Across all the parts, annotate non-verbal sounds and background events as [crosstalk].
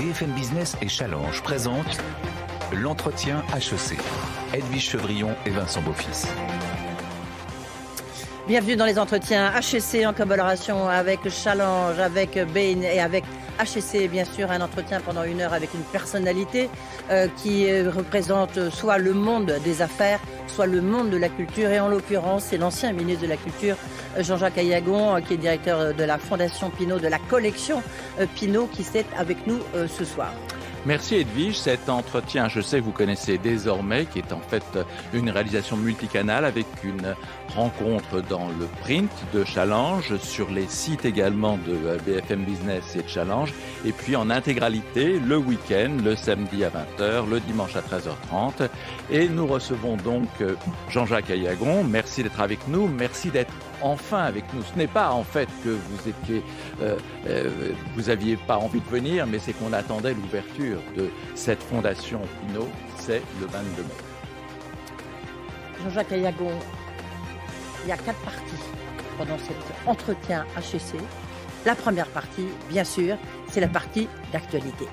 BFM Business et Challenge présentent l'entretien HEC. Edwige Chevrillon et Vincent Beaufils. Bienvenue dans les entretiens HEC en collaboration avec Challenge, avec Bain et avec HEC, bien sûr, un entretien pendant une heure avec une personnalité euh, qui euh, représente soit le monde des affaires, soit le monde de la culture. Et en l'occurrence, c'est l'ancien ministre de la Culture, euh, Jean-Jacques Ayagon, qui est directeur de la Fondation Pinault, de la collection Pinault, qui est avec nous ce soir. Merci Edwige. Cet entretien, je sais que vous connaissez désormais, qui est en fait une réalisation multicanale avec une rencontre dans le print de Challenge, sur les sites également de BFM Business et de Challenge, et puis en intégralité le week-end, le samedi à 20h, le dimanche à 13h30. Et nous recevons donc Jean-Jacques Ayagon. Merci d'être avec nous. Merci d'être enfin avec nous. Ce n'est pas en fait que vous étiez, euh, euh, vous aviez pas envie de venir, mais c'est qu'on attendait l'ouverture de cette fondation Pinot. C'est le 22 mai. Jean-Jacques Ayagon, il y a quatre parties pendant cet entretien HEC. La première partie, bien sûr, c'est la partie d'actualité.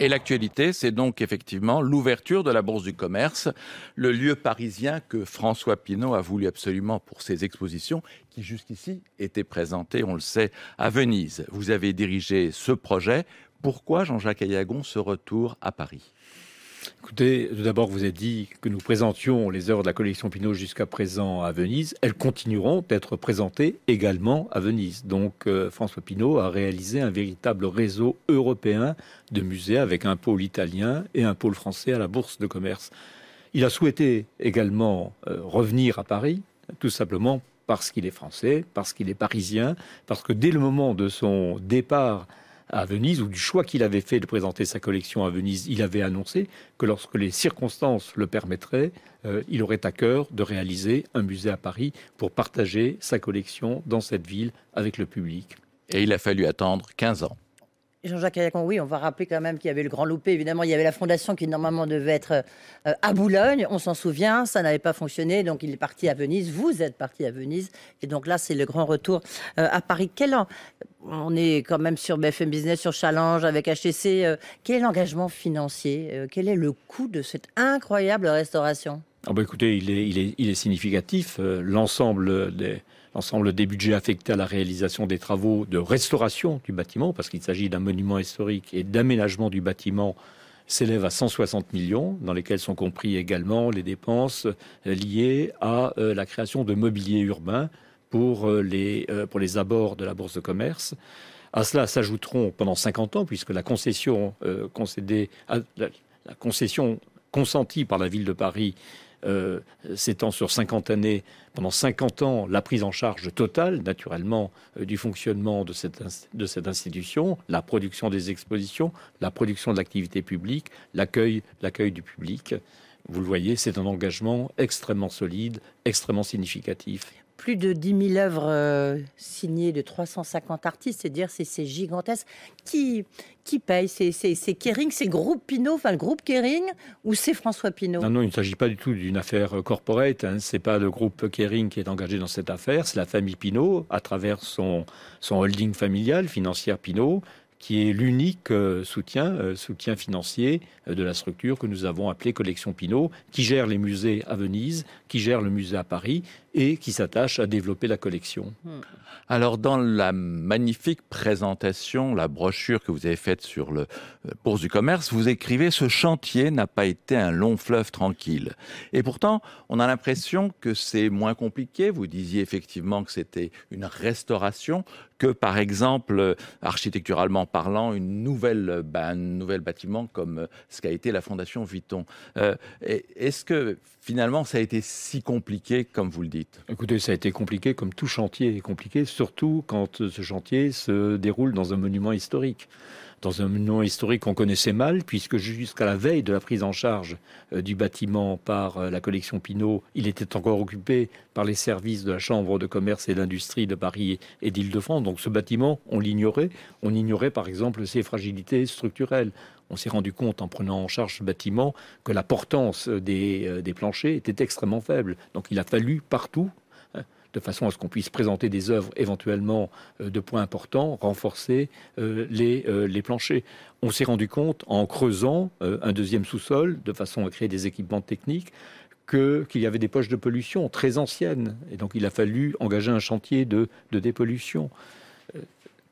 Et l'actualité, c'est donc effectivement l'ouverture de la Bourse du Commerce, le lieu parisien que François Pinault a voulu absolument pour ses expositions, qui jusqu'ici étaient présentées, on le sait, à Venise. Vous avez dirigé ce projet. Pourquoi Jean-Jacques Ayagon ce retour à Paris? Écoutez, tout d'abord, vous avez dit que nous présentions les œuvres de la collection Pinault jusqu'à présent à Venise. Elles continueront d'être présentées également à Venise. Donc, euh, François Pinault a réalisé un véritable réseau européen de musées avec un pôle italien et un pôle français à la Bourse de commerce. Il a souhaité également euh, revenir à Paris, tout simplement parce qu'il est français, parce qu'il est parisien, parce que dès le moment de son départ à Venise, ou du choix qu'il avait fait de présenter sa collection à Venise, il avait annoncé que lorsque les circonstances le permettraient, euh, il aurait à cœur de réaliser un musée à Paris pour partager sa collection dans cette ville avec le public. Et il a fallu attendre 15 ans. Jean-Jacques Ayacon, oui, on va rappeler quand même qu'il y avait le Grand Loupé. Évidemment, il y avait la fondation qui normalement devait être euh, à Boulogne. On s'en souvient, ça n'avait pas fonctionné. Donc, il est parti à Venise. Vous êtes parti à Venise. Et donc là, c'est le grand retour euh, à Paris. Quel On est quand même sur BFM Business, sur Challenge, avec HTC. Euh, quel est l'engagement financier Quel est le coût de cette incroyable restauration? Ah bah Écoutez, il est significatif. L'ensemble des l'ensemble des budgets affectés à la réalisation des travaux de restauration du bâtiment, parce qu'il s'agit d'un monument historique et d'aménagement du bâtiment, s'élève à 160 millions, dans lesquels sont compris également les dépenses liées à euh, la création de mobilier urbain pour euh, les, euh, pour les abords de la bourse de commerce. À cela s'ajouteront pendant 50 ans, puisque la concession consentie par la ville de Paris euh, s'étend sur 50 années, pendant 50 ans, la prise en charge totale, naturellement, euh, du fonctionnement de cette, institution, la production des expositions, la production de l'activité publique, l'accueil du public. Vous le voyez, c'est un engagement extrêmement solide, extrêmement significatif plus de 10 000 œuvres euh, signées de 350 artistes, c'est dire c'est gigantesque. Qui, qui paye? C'est Kering, c'est Groupe Pinot, enfin le groupe Kering, ou c'est François Pinot Non, non, il ne s'agit pas du tout d'une affaire corporate. Hein. C'est pas le groupe Kering qui est engagé dans cette affaire, c'est la famille Pinot, à travers son, holding familial, financière Pinot, qui est l'unique euh, soutien, euh, soutien financier de la structure que nous avons appelée Collection Pinot, qui gère les musées à Venise, qui gère le musée à Paris et qui s'attache à développer la collection. Hmm. Alors, dans la magnifique présentation, la brochure que vous avez faite sur le euh, Bourse du Commerce, vous écrivez Ce chantier n'a pas été un long fleuve tranquille. Et pourtant, on a l'impression que c'est moins compliqué. Vous disiez effectivement que c'était une restauration que, par exemple, euh, architecturalement parlant, une nouvelle, bah, un nouvel bâtiment comme euh, ce qu'a été la Fondation Vuitton. Est-ce que finalement ça a été si compliqué comme vous le dites? Écoutez, ça a été compliqué comme tout chantier est compliqué, surtout quand ce chantier se déroule dans un monument historique dans un monument historique qu'on connaissait mal, puisque jusqu'à la veille de la prise en charge euh, du bâtiment par euh, la collection Pinault, il était encore occupé par les services de la Chambre de commerce et d'industrie de Paris et d'Île-de-France. Donc ce bâtiment, on l'ignorait. On ignorait par exemple ses fragilités structurelles. On s'est rendu compte en prenant en charge ce bâtiment que la portance des, euh, des planchers était extrêmement faible. Donc il a fallu partout de façon à ce qu'on puisse présenter des œuvres éventuellement de points importants, renforcer les, les planchers. On s'est rendu compte en creusant un deuxième sous-sol de façon à créer des équipements techniques qu'il y avait des poches de pollution très anciennes. Et donc il a fallu engager un chantier de, de dépollution.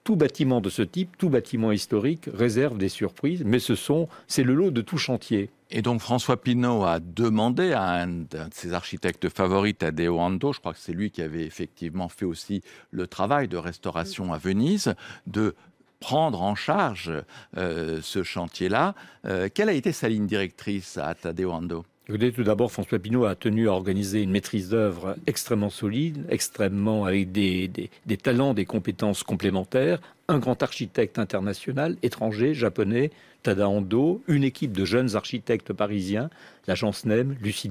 Tout bâtiment de ce type, tout bâtiment historique réserve des surprises, mais ce sont, c'est le lot de tout chantier. Et donc François Pinault a demandé à un, de ses architectes favoris, Tadeo Ando, je crois que c'est lui qui avait effectivement fait aussi le travail de restauration à Venise, de prendre en charge euh, ce chantier-là. Euh, quelle a été sa ligne directrice à Tadeo Ando? Tout d'abord, François Pinault a tenu à organiser une maîtrise d'œuvre extrêmement solide, extrêmement avec des, talents, des compétences complémentaires, un grand architecte international, étranger, japonais, Tada Ando, une équipe de jeunes architectes parisiens, l'agence NEM, Lucie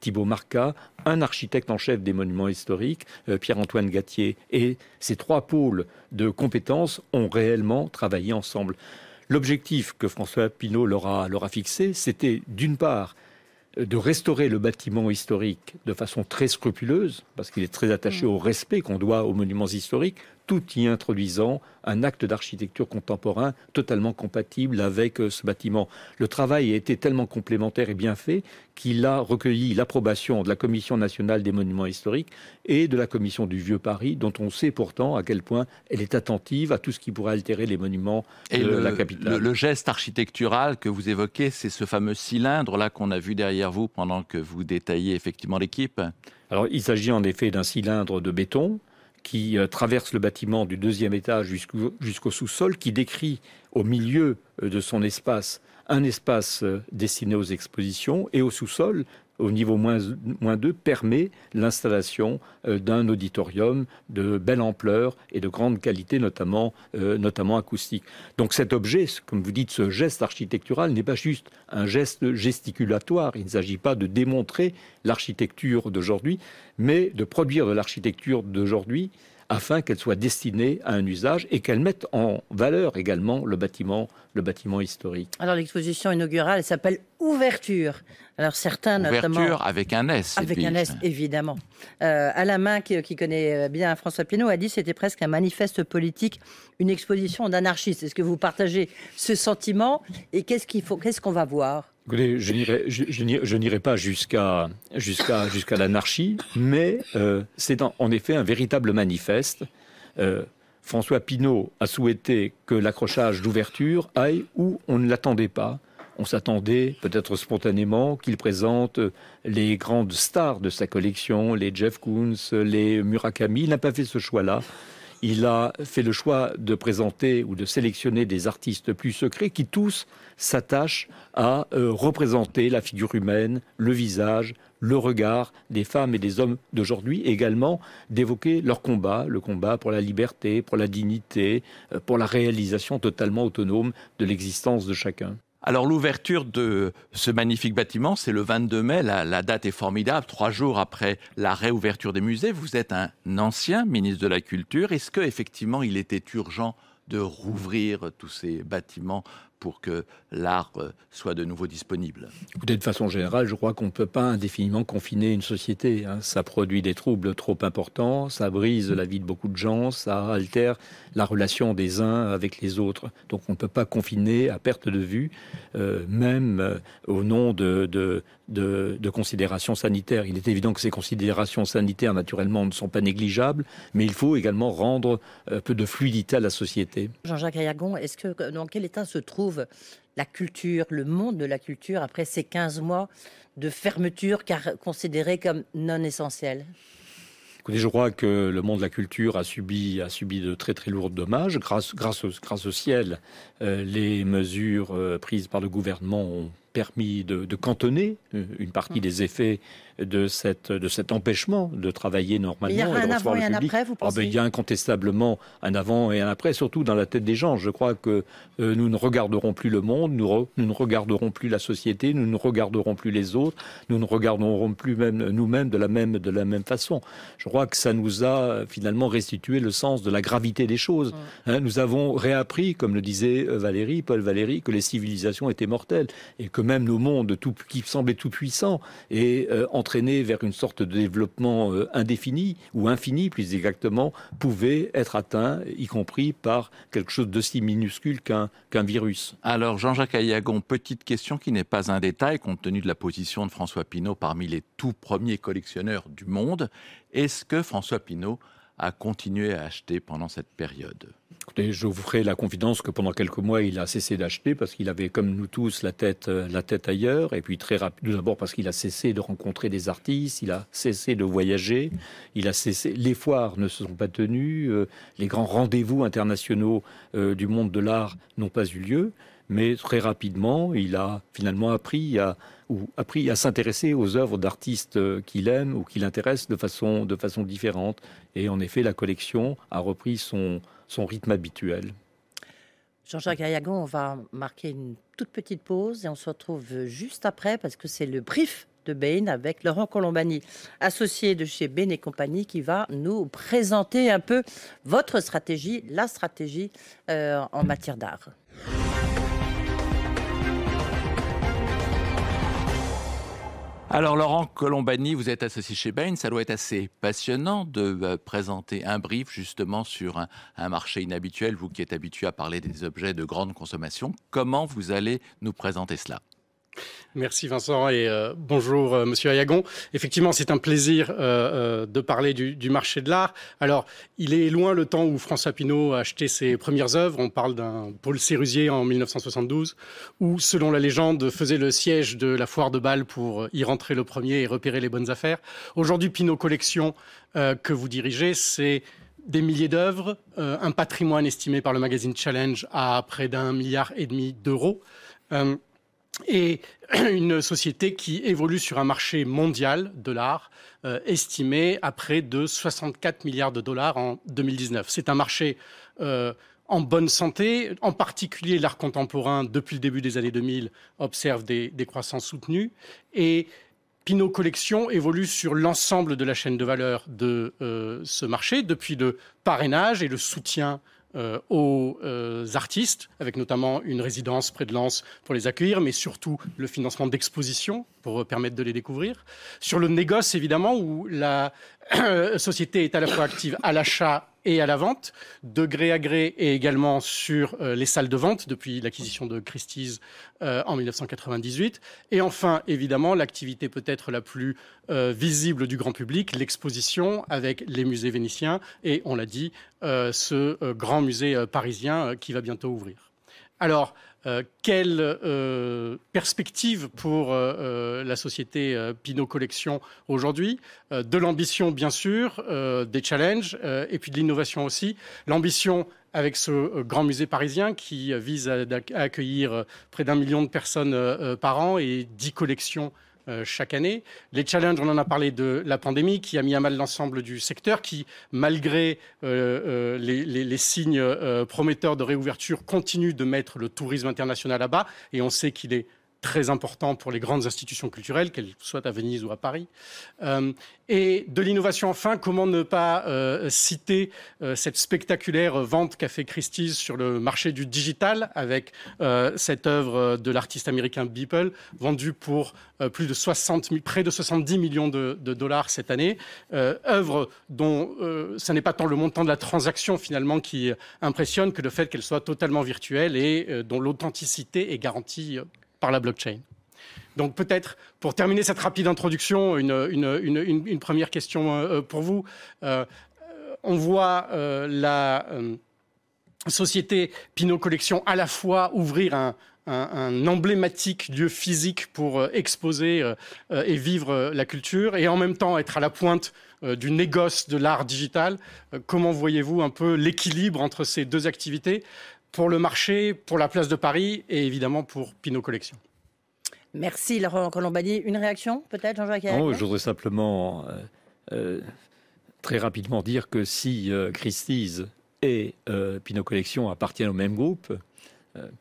Thibault Marca, un architecte en chef des monuments historiques, euh, Pierre-Antoine Gatier. Et ces trois pôles de compétences ont réellement travaillé ensemble. L'objectif que François Pinault leur a fixé, c'était d'une part de restaurer le bâtiment historique de façon très scrupuleuse, parce qu'il est très attaché mm. au respect qu'on doit aux monuments historiques, tout y introduisant un acte d'architecture contemporain totalement compatible avec euh, ce bâtiment. Le travail a été tellement complémentaire et bien fait qu'il a recueilli l'approbation de la Commission nationale des monuments historiques et de la Commission du Vieux Paris, dont on sait pourtant à quel point elle est attentive à tout ce qui pourrait altérer les monuments de la capitale. Le, geste architectural que vous évoquez, c'est ce fameux cylindre là qu'on a vu derrière vous pendant que vous détaillez effectivement l'équipe. Alors, il s'agit en effet d'un cylindre de béton qui euh, traverse le bâtiment du deuxième étage jusqu'au sous-sol, qui décrit au milieu euh, de son espace un espace euh, destiné aux expositions et au sous-sol au niveau moins, moins 2 permet l'installation d'un auditorium de belle ampleur et de grande qualité, notamment, notamment acoustique. Donc cet objet, comme vous dites, ce geste architectural n'est pas juste un geste gesticulatoire. Il ne s'agit pas de démontrer l'architecture d'aujourd'hui, mais de produire de l'architecture d'aujourd'hui afin qu'elle soit destinée à un usage et qu'elle mette en valeur également le bâtiment, le bâtiment historique. Alors l'exposition inaugurale s'appelle Ouverture. Alors certains Ouverture avec un S. Avec un S, évidemment. Euh, Alain Main, qui, qui, connaît bien François Pinault, a dit que c'était presque un manifeste politique, une exposition d'anarchistes. Est-ce que vous partagez ce sentiment Et qu'est-ce qu'il faut, qu'est-ce qu'on va voir? Je n'irai pas jusqu'à l'anarchie, mais euh, c'est en, effet un véritable manifeste. Euh, François Pinault a souhaité que l'accrochage d'ouverture aille où on ne l'attendait pas. On s'attendait, peut-être spontanément, qu'il présente les grandes stars de sa collection, les Jeff Koons, les Murakami. Il n'a pas fait ce choix-là il a fait le choix de présenter ou de sélectionner des artistes plus secrets qui tous s'attachent à euh, représenter la figure humaine, le visage, le regard des femmes et des hommes d'aujourd'hui, également d'évoquer leur combat, le combat pour la liberté, pour la dignité, euh, pour la réalisation totalement autonome de l'existence de chacun. Alors l'ouverture de ce magnifique bâtiment, c'est le 22 mai, la, date est formidable, trois jours après la réouverture des musées. Vous êtes un ancien ministre de la Culture. Est-ce qu'effectivement il était urgent de rouvrir tous ces bâtiments pour que l'art euh, soit de nouveau disponible De façon générale, je crois qu'on ne peut pas indéfiniment confiner une société. Hein. Ça produit des troubles trop importants, ça brise la vie de beaucoup de gens, ça altère la relation des uns avec les autres. Donc on ne peut pas confiner à perte de vue, euh, même euh, au nom de, de, de, considérations sanitaires. Il est évident que ces considérations sanitaires, naturellement, ne sont pas négligeables, mais il faut également rendre un peu de fluidité à la société. Jean-Jacques Ayagon, est-ce que dans quel état se trouve la culture, le monde de la culture après ces 15 mois de fermeture car considérés comme non essentiels je crois que le monde de la culture a subi, a subi de très très lourds dommages. Grâce, grâce, au, grâce au ciel, euh, les mesures euh, prises par le gouvernement ont permis de, de, cantonner euh, une partie mmh. des effets de, cette, de cet empêchement de travailler normalement. Il y a un avant et un après, vous ah, pensez Il y a incontestablement un avant et un après, surtout dans la tête des gens. Je crois que euh, nous ne regarderons plus le monde, nous, nous, ne regarderons plus la société, nous ne regarderons plus les autres, nous ne regarderons plus même nous-mêmes de la même de la même façon. Je crois que ça nous a finalement restitué le sens de la gravité des choses. Mmh. Hein, nous avons réappris, comme le disait euh, Valérie, Paul Valéry, que les civilisations étaient mortelles et que même nos mondes tout, qui semblaient tout puissants et euh, entraîner vers une sorte de développement euh, indéfini ou infini, plus exactement, pouvait être atteint, y compris par quelque chose d'aussi minuscule qu'un virus. Alors, Jean-Jacques Ayagon, petite question qui n'est pas un détail, compte tenu de la position de François Pinault parmi les tout premiers collectionneurs du monde. Est-ce que François Pinault a continué à acheter pendant cette période je vous ferai la confidence que pendant quelques mois, il a cessé d'acheter parce qu'il avait, comme nous tous, la tête, euh, la tête ailleurs. Et puis très rapidement, d'abord parce qu'il a cessé de rencontrer des artistes, il a cessé de voyager, il a cessé. Les foires ne se sont pas tenues, euh, les grands rendez-vous internationaux euh, du monde de l'art n'ont pas eu lieu. Mais très rapidement, il a finalement appris à, appris à s'intéresser aux œuvres d'artistes qu'il aime ou qui l'intéressent de façon, de façon différente. Et en effet, la collection a repris son, son rythme habituel. Jean-Jacques Ayagon, on va marquer une toute petite pause et on se retrouve juste après parce que c'est le brief de Bain avec Laurent Colombani, associé de chez Bain et compagnie, qui va nous présenter un peu votre stratégie, la stratégie euh, en matière d'art. Alors Laurent Colombani, vous êtes associé chez Bain, ça doit être assez passionnant de euh, présenter un brief justement sur un, marché inhabituel, vous qui êtes habitué à parler des objets de grande consommation. Comment vous allez nous présenter cela? Merci Vincent et euh, bonjour euh, Monsieur Ayagon. Effectivement, c'est un plaisir euh, de parler du, marché de l'art. Alors, il est loin le temps où François Pinault a acheté ses premières œuvres. On parle d'un Paul Sérusier en 1972, où, selon la légende, faisait le siège de la foire de Bâle pour y rentrer le premier et repérer les bonnes affaires. Aujourd'hui, Pinault Collection que vous dirigez, c'est des milliers d'œuvres, un patrimoine estimé par le magazine Challenge à près d'un milliard et demi d'euros et [clears throat] une société qui évolue sur un marché mondial de l'art euh, estimé à près de 64 milliards de dollars en 2019. C'est un marché euh, en bonne santé, en particulier l'art contemporain depuis le début des années 2000 observe des, croissances soutenues et Pinot Collection évolue sur l'ensemble de la chaîne de valeur de euh, ce marché, depuis le parrainage et le soutien euh, aux euh, artistes, avec notamment une résidence près de Lens pour les accueillir, mais surtout le financement d'expositions pour permettre de les découvrir. Sur le négoce, évidemment, où la [coughs] société est à la fois active à l'achat et à la vente, de gré à gré et également sur euh, les salles de vente depuis l'acquisition de Christie's euh, en 1998. Et enfin, évidemment, l'activité peut-être la plus euh, visible du grand public, l'exposition avec les musées vénitiens et, on l'a dit, ce grand musée parisien qui va bientôt ouvrir. Alors, euh, quelle euh, perspective pour euh, la société Pinot Collection aujourd'hui? De l'ambition, bien sûr, des challenges, et puis de l'innovation aussi. L'ambition avec ce grand musée parisien qui vise à accueillir près d'un million de personnes par an et dix collections euh, chaque année. Les challenges, on en a parlé de la pandémie qui a mis à mal l'ensemble du secteur, qui, malgré euh, euh, les, signes prometteurs de réouverture, continue de mettre le tourisme international à bas. Et on sait qu'il est très important pour les grandes institutions culturelles, qu'elles soient à Venise ou à Paris. Euh, et de l'innovation, enfin, comment ne pas euh, citer euh, cette spectaculaire vente qu'a fait Christie's sur le marché du digital avec cette œuvre de l'artiste américain Beeple, vendue pour plus de 60, près de 70 millions de, de dollars cette année. œuvre dont ce n'est pas tant le montant de la transaction finalement qui impressionne que le fait qu'elle soit totalement virtuelle et dont l'authenticité est garantie la blockchain. Donc peut-être, pour terminer cette rapide introduction, une, première question euh, pour vous. Euh, on voit euh, la société Pinot Collection à la fois ouvrir un, emblématique lieu physique pour exposer et vivre la culture et en même temps être à la pointe du négoce de l'art digital. comment voyez-vous un peu l'équilibre entre ces deux activités? Pour le marché, pour la place de Paris et évidemment pour Pinot Collection. Merci Laurent Colombani. Une réaction peut-être, Jean-Jacques Non, je voudrais simplement euh, euh, très rapidement dire que si euh, Christie's et Pinot Collection appartiennent au même groupe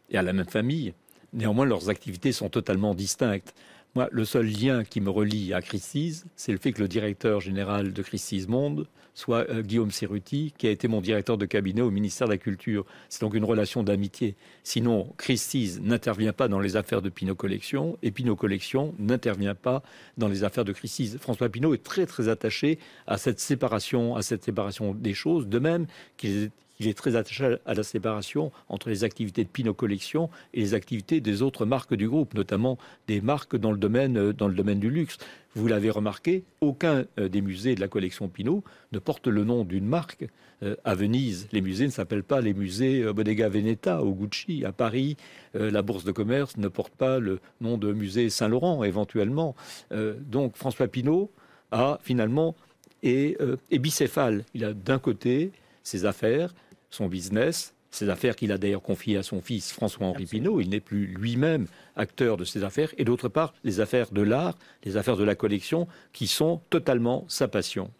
et à la même famille, néanmoins leurs activités sont totalement distinctes. Moi, le seul lien qui me relie à Christie's, c'est le fait que le directeur général de Christie's Monde soit euh, Guillaume Cerruti, qui a été mon directeur de cabinet au ministère de la Culture. C'est donc une relation d'amitié. Sinon, Christie's n'intervient pas dans les affaires de Pinot Collection et Pinot Collection n'intervient pas dans les affaires de Christie's. François Pinot est très très attaché à cette séparation, à cette séparation des choses, de même qu'il est il est très attaché à la séparation entre les activités de Pinot Collection et les activités des autres marques du groupe, notamment des marques dans le domaine, euh, dans le domaine du luxe. Vous l'avez remarqué, aucun euh, des musées de la collection Pinot ne porte le nom d'une marque. Euh, à Venise, les musées ne s'appellent pas les musées Bodega Veneta ou Gucci. À Paris, la Bourse de commerce ne porte pas le nom de musée Saint-Laurent, éventuellement. donc François Pinot a finalement est, est bicéphale. Il a d'un côté ses affaires, son business, ses affaires qu'il a d'ailleurs confiées à son fils François-Henri Pinault. Il n'est plus lui-même acteur de ses affaires. Et d'autre part, les affaires de l'art, les affaires de la collection, qui sont totalement sa passion.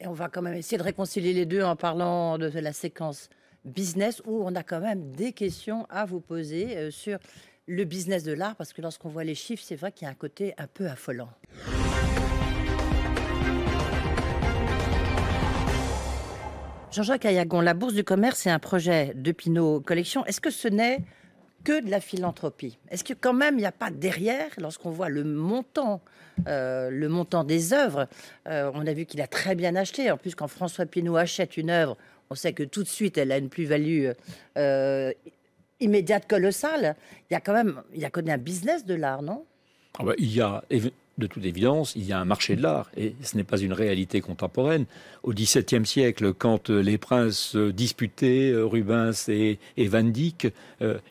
Et on va quand même essayer de réconcilier les deux en parlant de la séquence business, où on a quand même des questions à vous poser euh, sur le business de l'art, parce que lorsqu'on voit les chiffres, c'est vrai qu'il y a un côté un peu affolant. Jean-Jacques Ayagon, la Bourse du commerce est un projet de Pinot Collection. Est-ce que ce n'est que de la philanthropie? Est-ce que quand même il n'y a pas derrière, lorsqu'on voit le montant, euh, le montant des œuvres, euh, on a vu qu'il a très bien acheté. En plus, quand François Pinot achète une œuvre, on sait que tout de suite elle a une plus-value euh, immédiate colossale. Il y a quand même, il y a un business de l'art, non? Ah bah, Il y de toute évidence, il y a un marché de l'art, et ce n'est pas une réalité contemporaine. Au XVIIe siècle, quand euh, les princes euh, disputaient euh, Rubens et, Van Dyck,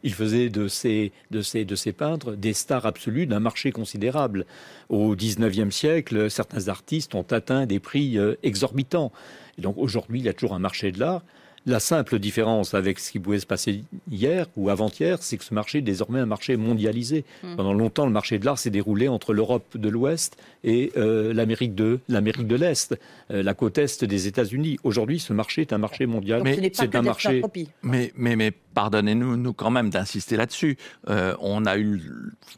ils faisaient de ces, de, ces, de ces peintres des stars absolues d'un marché considérable. Au XIXe siècle, certains artistes ont atteint des prix exorbitants. Et donc aujourd'hui, il y a toujours un marché de l'art. La simple différence avec ce qui pouvait se passer hier ou avant-hier, c'est que ce marché est désormais un marché mondialisé. Hmm. Pendant longtemps, le marché de l'art s'est déroulé entre l'Europe de l'Ouest et euh, l'Amérique de l'Amérique de l'Est, euh, la côte est des États-Unis. Aujourd'hui, ce marché est un marché mondial. Mais c'est un marché. Mais, mais, mais pardonnez-nous nous quand même d'insister là-dessus. Euh, on a eu,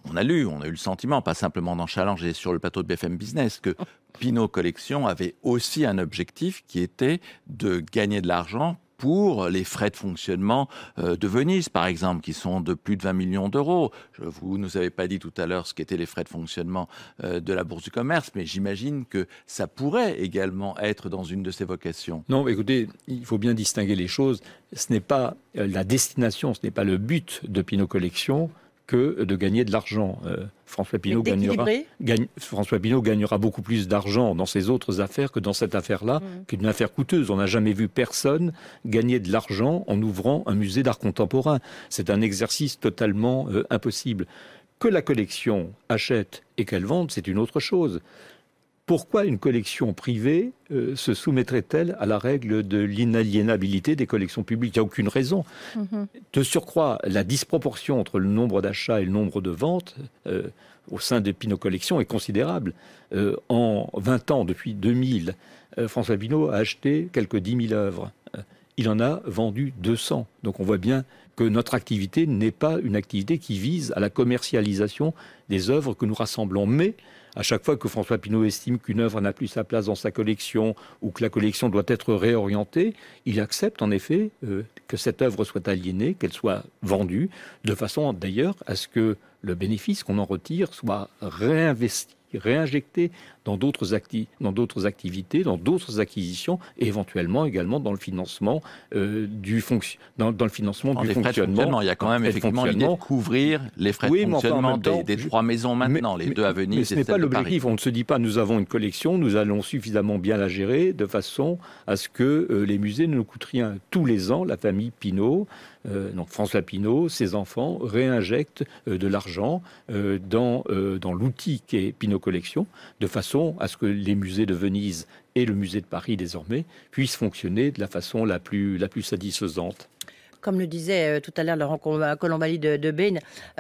on a lu, on a eu le sentiment, pas simplement dans Challenge et sur le plateau de BFM Business, que Pinot Collection avait aussi un objectif qui était de gagner de l'argent pour les frais de fonctionnement euh, de Venise, par exemple, qui sont de plus de 20 millions d'euros. Vous ne nous avez pas dit tout à l'heure ce qu'étaient les frais de fonctionnement euh, de la Bourse du commerce, mais j'imagine que ça pourrait également être dans une de ces vocations. Non, écoutez, il faut bien distinguer les choses. Ce n'est pas euh, la destination, ce n'est pas le but de Pinot Collection que de gagner de l'argent. Euh, François, Pinault gagnera, François Pinault gagnera beaucoup plus d'argent dans ses autres affaires que dans cette affaire-là, mmh. qui est une affaire coûteuse. On n'a jamais vu personne gagner de l'argent en ouvrant un musée d'art contemporain. C'est un exercice totalement euh, impossible. Que la collection achète et qu'elle vende, c'est une autre chose pourquoi une collection privée euh, se soumettrait-elle à la règle de l'inaliénabilité des collections publiques? Il n'y a aucune raison. Mhm. De surcroît, la disproportion entre le nombre d'achats et le nombre de ventes euh, au sein des Pinot Collections est considérable. Euh, en 20 ans, depuis 2000, François Pinot a acheté quelques 10 000 œuvres. il en a vendu 200. Donc on voit bien que notre activité n'est pas une activité qui vise à la commercialisation des œuvres que nous rassemblons. Mais à chaque fois que François Pinault estime qu'une œuvre n'a plus sa place dans sa collection ou que la collection doit être réorientée, il accepte en effet euh, que cette œuvre soit aliénée, qu'elle soit vendue, de façon d'ailleurs à ce que le bénéfice qu'on en retire soit réinvesti réinjecter dans d'autres acti activités, dans d'autres acquisitions et éventuellement également dans le financement euh, du fonction dans, le financement du fonctionnement. Il y a quand même effectivement l'idée de couvrir les frais de fonctionnement des, trois maisons maintenant, les deux à Venise. Mais ce n'est pas l'objectif. On ne se dit pas nous avons une collection, nous allons suffisamment bien la gérer de façon à ce que euh, les musées ne nous coûtent rien tous les ans. La famille Pinault euh, donc François Pinault, ses enfants réinjectent euh, de l'argent euh, dans, dans l'outil qu'est Pinault Collection, de façon à ce que les musées de Venise et le musée de Paris désormais puissent fonctionner de la façon la plus, la plus satisfaisante. Comme le disait tout à l'heure Laurent Colombali de, de Bain,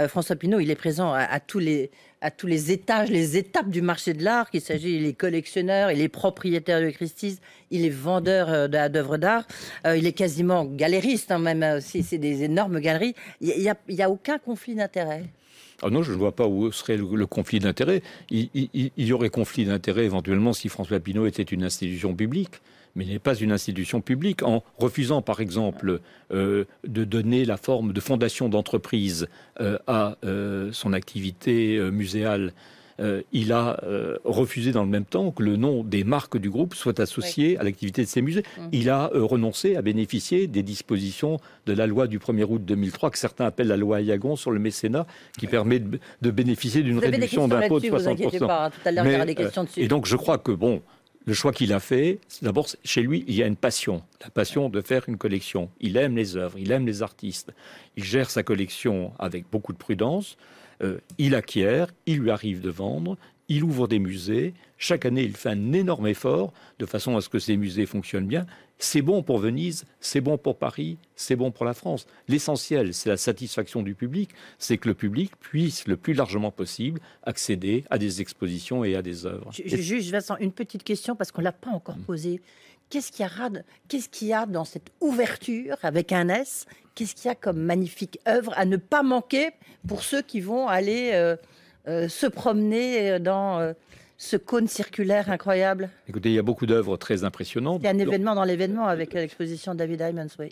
François Pinault, il est présent à tous les à tous les étages, les étapes du marché de l'art, qu'il s'agit des collectionneurs, il est propriétaire de Christie's, il est vendeur euh, d'œuvres d'art, euh, il est quasiment galériste, hein, même euh, si c'est des énormes galeries. Il n'y a, a, aucun conflit d'intérêt. Ah non, je ne vois pas où serait le, conflit d'intérêt. Il, y aurait conflit d'intérêt éventuellement si François Pinault était une institution publique mais il n'est pas une institution publique. En refusant, par exemple, euh, de donner la forme de fondation d'entreprise euh, à euh, son activité muséale, il a refusé dans le même temps que le nom des marques du groupe soit associé à l'activité de ces musées. Mmh. Il a renoncé à bénéficier des dispositions de la loi du 1er août 2003, que certains appellent la loi Ayagon sur le mécénat, qui permet de, bénéficier d'une réduction d'impôt de 60%. Pas, hein, et donc je crois que, bon, le choix qu'il a fait, d'abord, chez lui, il y a une passion, la passion de faire une collection. Il aime les œuvres, il aime les artistes. Il gère sa collection avec beaucoup de prudence. Euh, il acquiert, il lui arrive de vendre, il ouvre des musées. Chaque année, il fait un énorme effort de façon à ce que ces musées fonctionnent bien. C'est bon pour Venise, c'est bon pour Paris, c'est bon pour la France. L'essentiel, c'est la satisfaction du public, c'est que le public puisse le plus largement possible accéder à des expositions et à des œuvres. Je, juge Vincent, une petite question parce qu'on ne l'a pas encore mm. posée. Qu'est-ce qu'il y, a, dans cette ouverture avec un S? Qu'est-ce qu'il y a comme magnifique œuvre à ne pas manquer pour ceux qui vont aller euh, euh, se promener dans euh, ce cône circulaire incroyable? Écoutez, il y a beaucoup d'œuvres très impressionnantes. Il y a un événement dans l'événement avec l'exposition David Hymans, oui.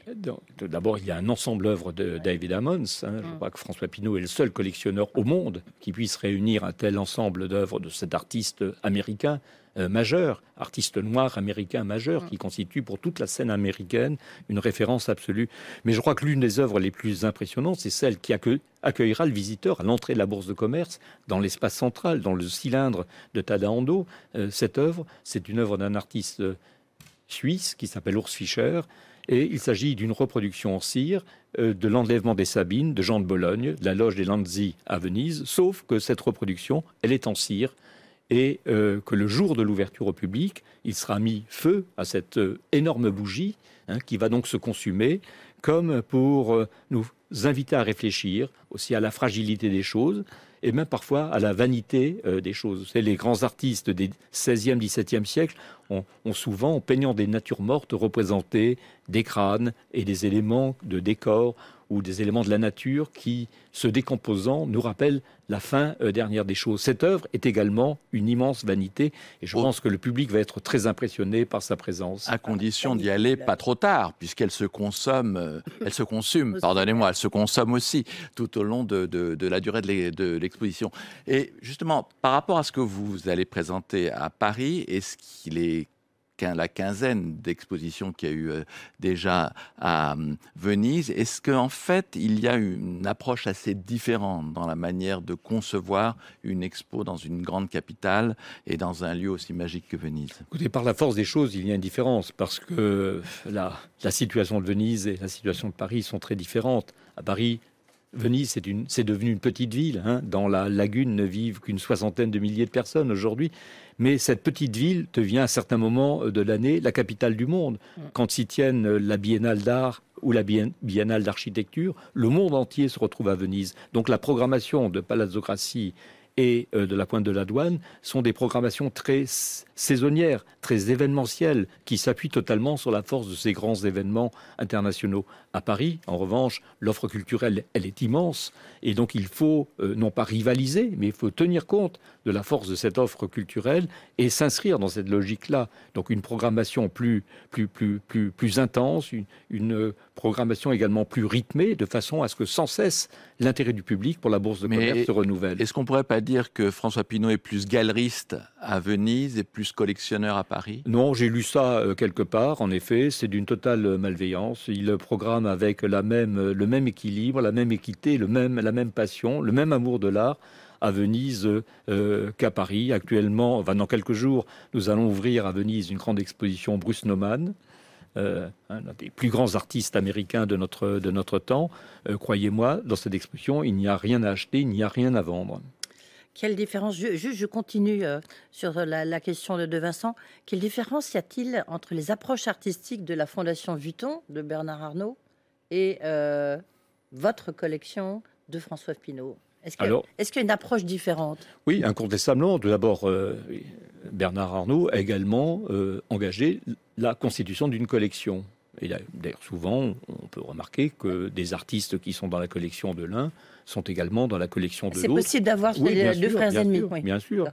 D'abord, il y a un ensemble d'œuvres de David Hymans. Hein. Je mm. crois que François Pinault est le seul collectionneur au monde qui puisse réunir un tel ensemble d'œuvres de cet artiste américain euh, majeur, artiste noir américain majeur, mm. qui constitue pour toute la scène américaine une référence absolue. Mais je crois que l'une des œuvres les plus impressionnantes, c'est celle qui accueillera le visiteur à l'entrée de la bourse de commerce, dans l'espace central, dans le cylindre de Tadaando. Euh, cette œuvre, c'est une œuvre d'un artiste euh, suisse qui s'appelle Urs Fischer. Et il s'agit d'une reproduction en cire de l'enlèvement des Sabines de Jean de Bologne, de la loge des Lanzi à Venise, sauf que cette reproduction, elle est en cire, et euh, que le jour de l'ouverture au public, il sera mis feu à cette euh, énorme bougie hein, qui va donc se consumer, comme pour euh, nous inviter à réfléchir aussi à la fragilité des choses et même parfois à la vanité des choses. les grands artistes des 16e, 17e siècles ont, ont, souvent, en peignant des natures mortes, représenté des crânes et des éléments de décor ou des éléments de la nature qui, se décomposant, nous rappellent la fin euh, dernière des choses. Cette œuvre est également une immense vanité et je pense que le public va être très impressionné par sa présence. À condition d'y aller pas trop tard, puisqu'elle se consomme, euh, elle se consume, pardonnez-moi, elle se consomme aussi tout au long de, de la durée de l'exposition. Et justement, par rapport à ce que vous allez présenter à Paris, est-ce qu'il est la quinzaine d'expositions qu'il y a eu euh, déjà à euh, Venise. Est-ce qu'en fait, il y a une approche assez différente dans la manière de concevoir une expo dans une grande capitale et dans un lieu aussi magique que Venise? Écoutez, par la force des choses, il y a une différence parce que la, la situation de Venise et la situation de Paris sont très différentes. À Paris, Venise, c'est devenu une petite ville. Hein. Dans la lagune ne vivent qu'une soixantaine de milliers de personnes aujourd'hui. Mais cette petite ville devient à certains moments de l'année la capitale du monde. Mm. Quand s'y tiennent la Biennale d'art ou la Biennale d'architecture, le monde entier se retrouve à Venise. Donc la programmation de Palazzo Grassi et euh, de la Pointe de la Douane sont des programmations très saisonnières, très événementielles, qui s'appuient totalement sur la force de ces grands événements internationaux. À Paris, en revanche, l'offre culturelle, elle est immense, et donc il faut euh, non pas rivaliser, mais il faut tenir compte de la force de cette offre culturelle et s'inscrire dans cette logique-là. Donc une programmation plus, plus, plus, plus, plus intense, une, une, programmation également plus rythmée, de façon à ce que sans cesse l'intérêt du public pour la bourse de commerce se renouvelle. Est-ce qu'on pourrait pas dire que François Pinault est plus galeriste à Venise et plus collectionneur à Paris? Non, j'ai lu ça euh, quelque part. En effet, c'est d'une totale malveillance. Il programme avec la même, le même équilibre, la même équité, le même, la même passion, le même amour de l'art à Venise euh, qu'à Paris. Actuellement, enfin, dans quelques jours, nous allons ouvrir à Venise une grande exposition Bruce Nauman. Euh, un des plus grands artistes américains de notre, de notre temps. Croyez-moi, dans cette exposition, il n'y a rien à acheter, il n'y a rien à vendre. Quelle différence, je, je, continue euh, sur la, question de, Vincent, quelle différence y a-t-il entre les approches artistiques de la Fondation Vuitton de Bernard Arnault et euh, votre collection de François Pinault? Est-ce qu'il y a une approche différente? Oui, incontestablement. Tout d'abord, euh, Bernard Arnault a également engagé la constitution d'une collection. Et d'ailleurs, souvent, on peut remarquer que des artistes qui sont dans la collection de l'un sont également dans la collection de l'autre. C'est possible d'avoir deux frères ennemis. Oui. Bien sûr.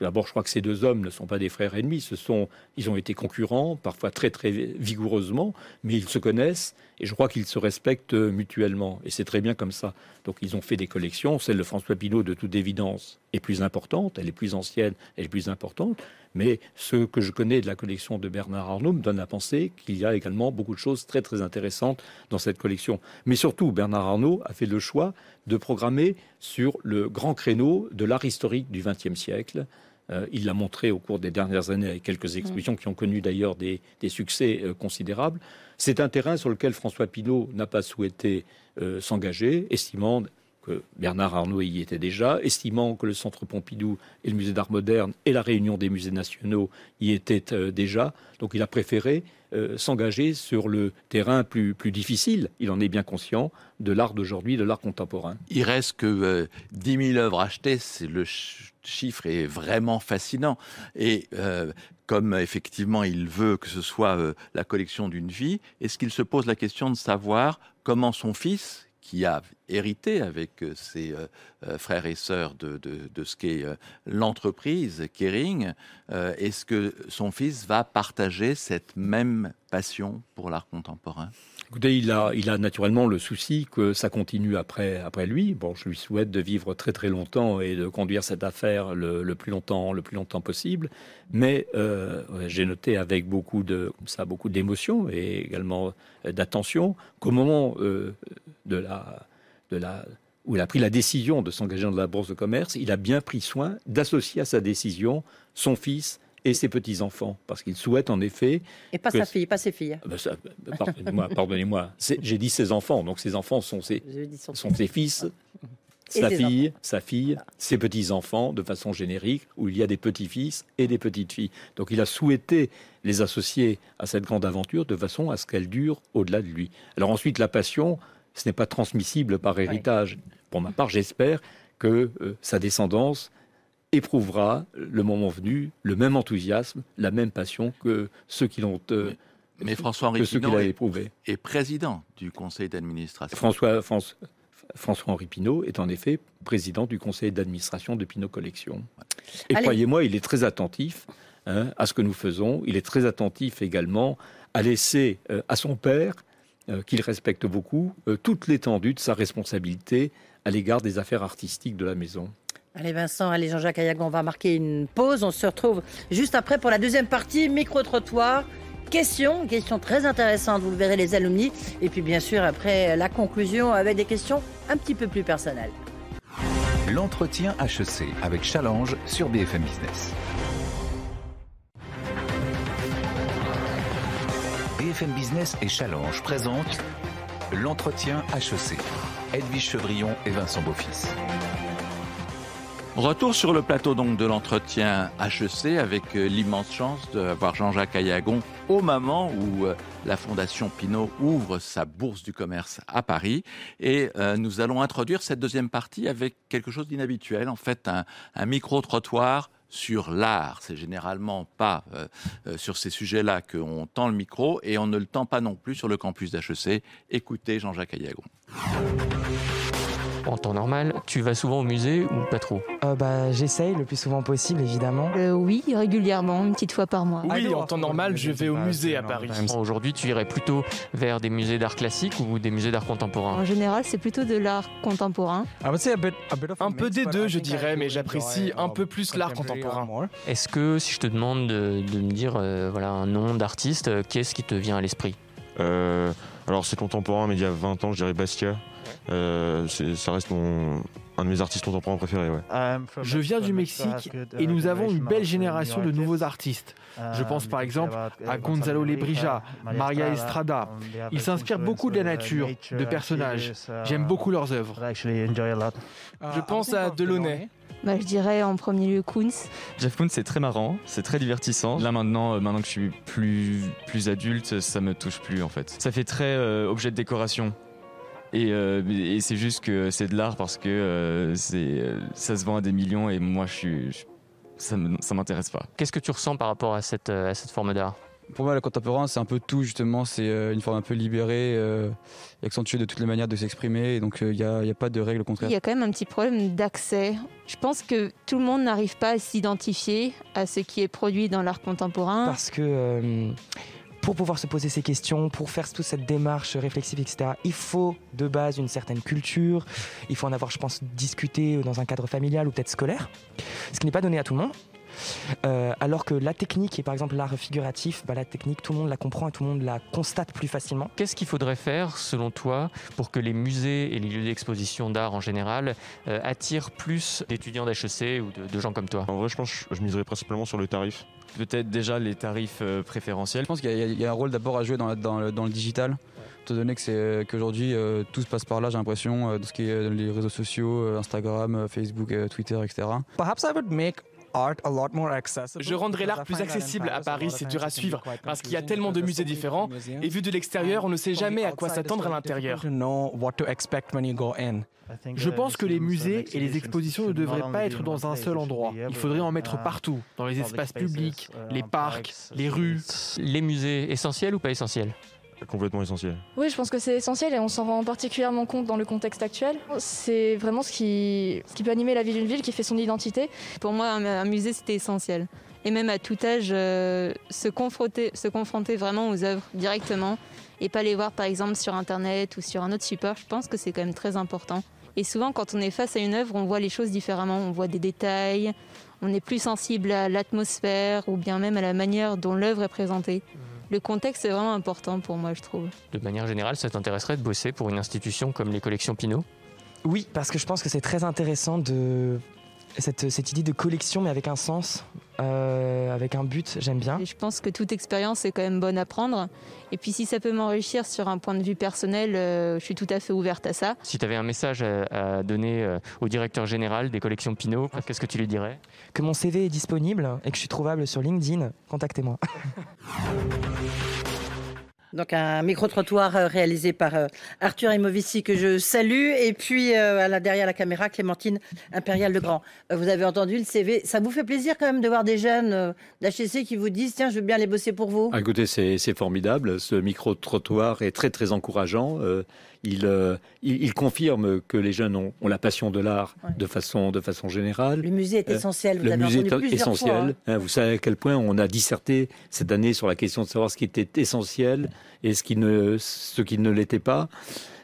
D'abord, je crois que ces deux hommes ne sont pas des frères ennemis. Ce sont, ils ont été concurrents, parfois très très vigoureusement, mais ils se connaissent et je crois qu'ils se respectent mutuellement. Et c'est très bien comme ça. Donc, ils ont fait des collections. Celle de François Pinault, de toute évidence, est plus importante. Elle est plus ancienne, elle est plus importante. Mais ce que je connais de la collection de Bernard Arnault me donne à penser qu'il y a également beaucoup de choses très très intéressantes dans cette collection. Mais surtout, Bernard Arnault a fait le choix de programmer sur le grand créneau de l'art historique du XXe siècle. Euh, il l'a montré au cours des dernières années avec quelques mm. expositions qui ont connu d'ailleurs des, succès euh, considérables. C'est un terrain sur lequel François Pinault n'a pas souhaité euh, s'engager, estimant que Bernard Arnault y était déjà, estimant que le Centre Pompidou et le Musée d'art moderne et la Réunion des musées nationaux y étaient euh, déjà. Donc il a préféré euh, s'engager sur le terrain plus, plus difficile, il en est bien conscient, de l'art d'aujourd'hui, de l'art contemporain. Il reste que 10 euh, 000 œuvres achetées, le chiffre est vraiment fascinant. Et comme effectivement il veut que ce soit la collection d'une vie, est-ce qu'il se pose la question de savoir comment son fils, qui a hérité avec euh, ses euh, euh, frères et sœurs de, ce qu'est l'entreprise Kering. Est-ce que son fils va partager cette même passion pour l'art contemporain? Écoutez, il a, naturellement le souci que ça continue après, après lui. Bon, je lui souhaite de vivre très très longtemps et de conduire cette affaire le, plus longtemps, le plus longtemps possible. Mais j'ai noté avec beaucoup de, ça, beaucoup d'émotion et également d'attention qu'au moment de la, de la, où il a pris la décision de s'engager dans la bourse de commerce, il a bien pris soin d'associer à sa décision son fils et ses petits-enfants, parce qu'il souhaite en effet... Et pas sa fille, pas ses filles. Ah ben pardonnez-moi, [laughs] j'ai dit ses enfants, donc ses enfants sont ses, sont ses fils, sa fille, sa fille, ses petits-enfants, de façon générique, où il y a des petits-fils et des petites-filles. Donc il a souhaité les associer à cette grande aventure de façon à ce qu'elle dure au-delà de lui. Alors ensuite, la passion, ce n'est pas transmissible par héritage. Pour ma part, j'espère que euh, sa descendance éprouvera, le moment venu, le même enthousiasme, la même passion que ceux qui l'ont. Euh, mais, François-Henri Pinault est, est, président du conseil d'administration. François, François-Henri Pinault est en effet président du conseil d'administration de Pinault Collection. Et croyez-moi, il est très attentif hein, à ce que nous faisons. Il est très attentif également à laisser euh, à son père euh, qu'il respecte beaucoup, euh, toute l'étendue de sa responsabilité à l'égard des affaires artistiques de la maison. Allez Vincent, allez Jean-Jacques Ayagon, on va marquer une pause. On se retrouve juste après pour la deuxième partie, micro-trottoir. Questions, questions très intéressantes, vous verrez les alumni. Et puis bien sûr après la conclusion avec des questions un petit peu plus personnelles. L'entretien HEC avec Challenge sur BFM Business. BFM Business et Challenge présentent l'entretien HEC. Edwige Chevrillon et Vincent Beaufils. Retour sur le plateau donc de l'entretien HEC avec euh, l'immense chance d'avoir Jean-Jacques Ayagon au moment où euh, la Fondation Pinault ouvre sa bourse du commerce à Paris. Et euh, nous allons introduire cette deuxième partie avec quelque chose d'inhabituel, en fait un micro-trottoir sur l'art. C'est généralement pas euh, euh, sur ces sujets-là qu'on tend le micro et on ne le tend pas non plus sur le campus d'HEC. Écoutez Jean-Jacques Ayagon. En temps normal, tu vas souvent au musée ou pas trop? Euh, bah, J'essaye le plus souvent possible, évidemment. Euh, oui, régulièrement, une petite fois par mois. Oui, en temps normal, je vais au musée à Paris. Aujourd'hui, tu irais plutôt vers des musées d'art classique ou des musées d'art contemporain? En général, c'est plutôt de l'art contemporain. Un peu des deux, je dirais, mais j'apprécie un peu plus l'art contemporain. Est-ce que si je te demande de, me dire euh, voilà, un nom d'artiste, qu'est-ce qui te vient à l'esprit? Alors c'est contemporain, mais il y a 20 ans, je dirais Basquiat. Euh, ça reste mon, un de mes artistes contemporains préférés. Je viens du Mexique et nous avons une belle génération de nouveaux artistes. Je pense par exemple à Gonzalo Lebrija, Maria Estrada. Ils s'inspirent beaucoup de la nature, de personnages. J'aime beaucoup leurs œuvres. Je pense à Delaunay. Bah, je dirais en premier lieu Koons. Jeff Koons, c'est très marrant, c'est très divertissant. Là maintenant, euh, maintenant que je suis plus, plus adulte, ça me touche plus en fait. Ça fait très euh, objet de décoration. Euh, et, c'est juste que c'est de l'art parce que euh, euh, ça se vend à des millions et moi je suis, ça m'intéresse pas. Qu'est-ce que tu ressens par rapport à cette, à cette forme d'art? Pour moi, le contemporain, c'est un peu tout, justement. C'est une forme un peu libérée et accentuée de toutes les manières de s'exprimer. Donc, il n'y a, a, pas de règle contraire. Il y a quand même un petit problème d'accès. Je pense que tout le monde n'arrive pas à s'identifier à ce qui est produit dans l'art contemporain. Parce que pour pouvoir se poser ces questions, pour faire toute cette démarche réflexive, etc., il faut de base une certaine culture, il faut en avoir, je pense, discuté dans un cadre familial ou peut-être scolaire, ce qui n'est pas donné à tout le monde. Euh, alors que la technique, et par exemple l'art figuratif, bah, la technique, tout le monde la comprend et tout le monde la constate plus facilement. Qu'est-ce qu'il faudrait faire, selon toi, pour que les musées et les lieux d'exposition d'art en général euh, attirent plus d'étudiants d'HEC ou de, gens comme toi? En vrai, je pense que je miserais principalement sur le tarif. Peut-être déjà les tarifs euh, préférentiels. Je pense qu'il y, a un rôle d'abord à jouer dans, dans, le digital étant donné que c'est qu'aujourd'hui tout se passe par là, j'ai l'impression, de ce qui est les réseaux sociaux, Instagram, Facebook, Twitter, etc. Perhaps I would make je rendrai l'art plus accessible à Paris, c'est dur à suivre parce qu'il y a tellement de musées différents et vu de l'extérieur, on ne sait jamais à quoi s'attendre à l'intérieur. Je pense que les musées et les expositions ne devraient pas être dans un seul endroit. Il faudrait en mettre partout, dans les espaces publics, les parcs, les rues. Les musées, essentiels ou pas essentiels? Complètement essentiel. Oui, je pense que c'est essentiel et on s'en rend particulièrement compte dans le contexte actuel. C'est vraiment ce qui, ce qui peut animer la vie d'une ville, qui fait son identité. Pour moi, un, musée, c'était essentiel. Et même à tout âge, euh, se, confronter, se confronter vraiment aux œuvres directement et pas les voir par exemple sur Internet ou sur un autre support, je pense que c'est quand même très important. Et souvent, quand on est face à une œuvre, on voit les choses différemment. On voit des détails, on est plus sensible à l'atmosphère ou bien même à la manière dont l'œuvre est présentée le contexte est vraiment important pour moi, je trouve. De manière générale, ça t'intéresserait de bosser pour une institution comme les collections Pinot Oui, parce que je pense que c'est très intéressant de cette, cette, idée de collection, mais avec un sens, euh, avec un but, j'aime bien. Et je pense que toute expérience est quand même bonne à prendre. Et puis si ça peut m'enrichir sur un point de vue personnel, euh, je suis tout à fait ouverte à ça. Si tu avais un message à, donner euh, au directeur général des collections Pinot, qu'est-ce que tu lui dirais? Que mon CV est disponible et que je suis trouvable sur LinkedIn, contactez-moi. [laughs] Donc un micro-trottoir euh, réalisé par euh, Arthur Imovici que je salue. Et puis euh, derrière la caméra, Clémentine Impérial Legrand. Vous avez entendu le CV. Ça vous fait plaisir quand même de voir des jeunes d'HEC qui vous disent tiens, je veux bien les bosser pour vous? Ah, Écoutez, c'est formidable. Ce micro-trottoir est très très encourageant. Euh, il, il, confirme que les jeunes ont, la passion de l'art de, façon, de façon générale. Le musée est euh, essentiel. Vous le avez musée est essentiel. Hein. Hein, vous savez à quel point on a disserté cette année sur la question de savoir ce qui était essentiel et ce qui ne, ce qui ne l'était pas.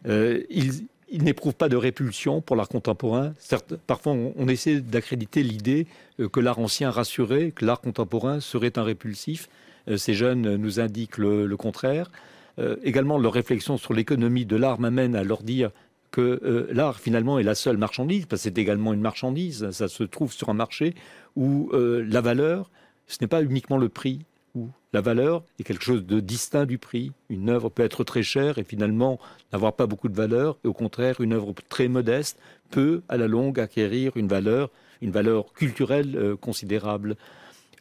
Euh, il, il n'éprouve pas de répulsion pour l'art contemporain. Certes, parfois, on, essaie d'accréditer l'idée que l'art ancien rassurait, que l'art contemporain serait un répulsif. ces jeunes nous indiquent le contraire. Euh, également, leur réflexion sur l'économie de l'art m'amène à leur dire que euh, l'art finalement est la seule marchandise, parce que c'est également une marchandise, ça se trouve sur un marché où euh, la valeur, ce n'est pas uniquement le prix, où la valeur est quelque chose de distinct du prix. Une œuvre peut être très chère et finalement n'avoir pas beaucoup de valeur, et au contraire, une œuvre très modeste peut à la longue acquérir une valeur, une valeur culturelle considérable.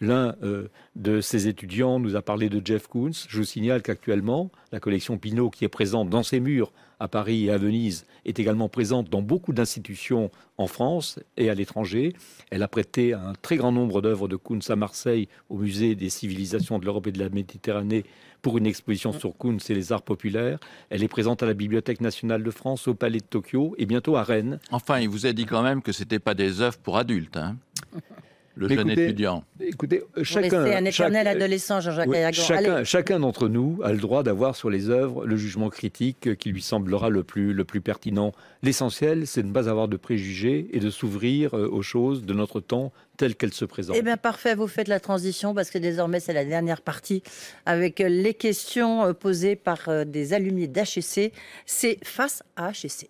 L'un euh, de ces étudiants nous a parlé de Jeff Koons. Je vous signale qu'actuellement, la collection Pinault, qui est présente dans ses murs à Paris et à Venise, est également présente dans beaucoup d'institutions en France et à l'étranger. Elle a prêté un très grand nombre d'œuvres de Koons à Marseille, au musée des civilisations de l'Europe et de la Méditerranée, pour une exposition sur Koons et les arts populaires. Elle est présente à la Bibliothèque nationale de France, au Palais de Tokyo et bientôt à Rennes. Enfin, il vous a dit quand même que ce n'était pas des œuvres pour adultes. Hein [laughs] le jeune étudiant. Écoutez, chacun, un éternel adolescent, Jean-Jacques Chacun, chacun d'entre nous a le droit d'avoir sur les œuvres le jugement critique qui lui semblera le plus, le plus pertinent. L'essentiel, c'est de ne pas avoir de préjugés et de s'ouvrir euh, aux choses de notre temps telles qu'elles se présentent. Eh bien, parfait, vous faites la transition parce que désormais, c'est la dernière partie avec euh, les questions euh, posées par des alumni d'HEC. C'est face à HEC.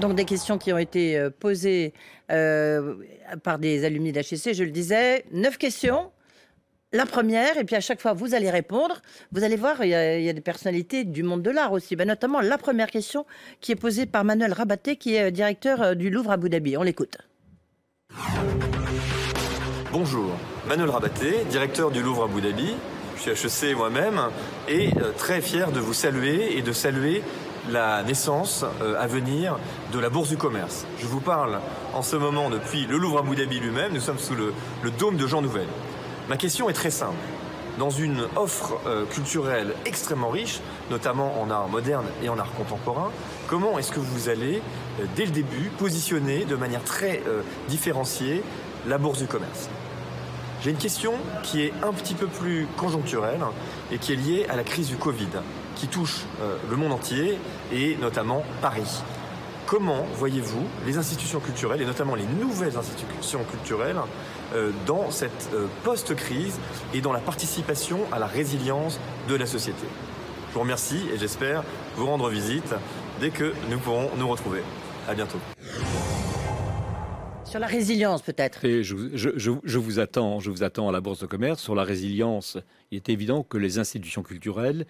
Donc des questions qui ont été euh, posées euh, par des alumni d'HEC, je le disais. Neuf questions. La première, et puis à chaque fois, vous allez répondre. Vous allez voir, il y a, des personnalités du monde de l'art aussi. Ben, notamment la première question qui est posée par Manuel Rabaté, qui est euh, directeur du Louvre à Abu Dhabi. On l'écoute. Bonjour, Manuel Rabaté, directeur du Louvre à Abu Dhabi. Je suis HEC moi-même et très fier de vous saluer et de saluer la naissance à venir de la Bourse du Commerce. Je vous parle en ce moment depuis le Louvre Abu Dhabi lui-même. Nous sommes sous le, dôme de Jean Nouvel. Ma question est très simple dans une offre euh, culturelle extrêmement riche, notamment en art moderne et en art contemporain, comment est-ce que vous allez, euh, dès le début, positionner de manière très euh, différenciée la bourse du commerce? J'ai une question qui est un petit peu plus conjoncturelle et qui est liée à la crise du Covid, qui touche le monde entier et notamment Paris. Comment voyez-vous les institutions culturelles, et notamment les nouvelles institutions culturelles, euh, dans cette euh, post-crise et dans la participation à la résilience de la société? Je vous remercie et j'espère vous rendre visite dès que nous pourrons nous retrouver. À bientôt. Sur la résilience, peut-être. Je, vous attends, je vous attends à la Bourse de commerce. Sur la résilience, il est évident que les institutions culturelles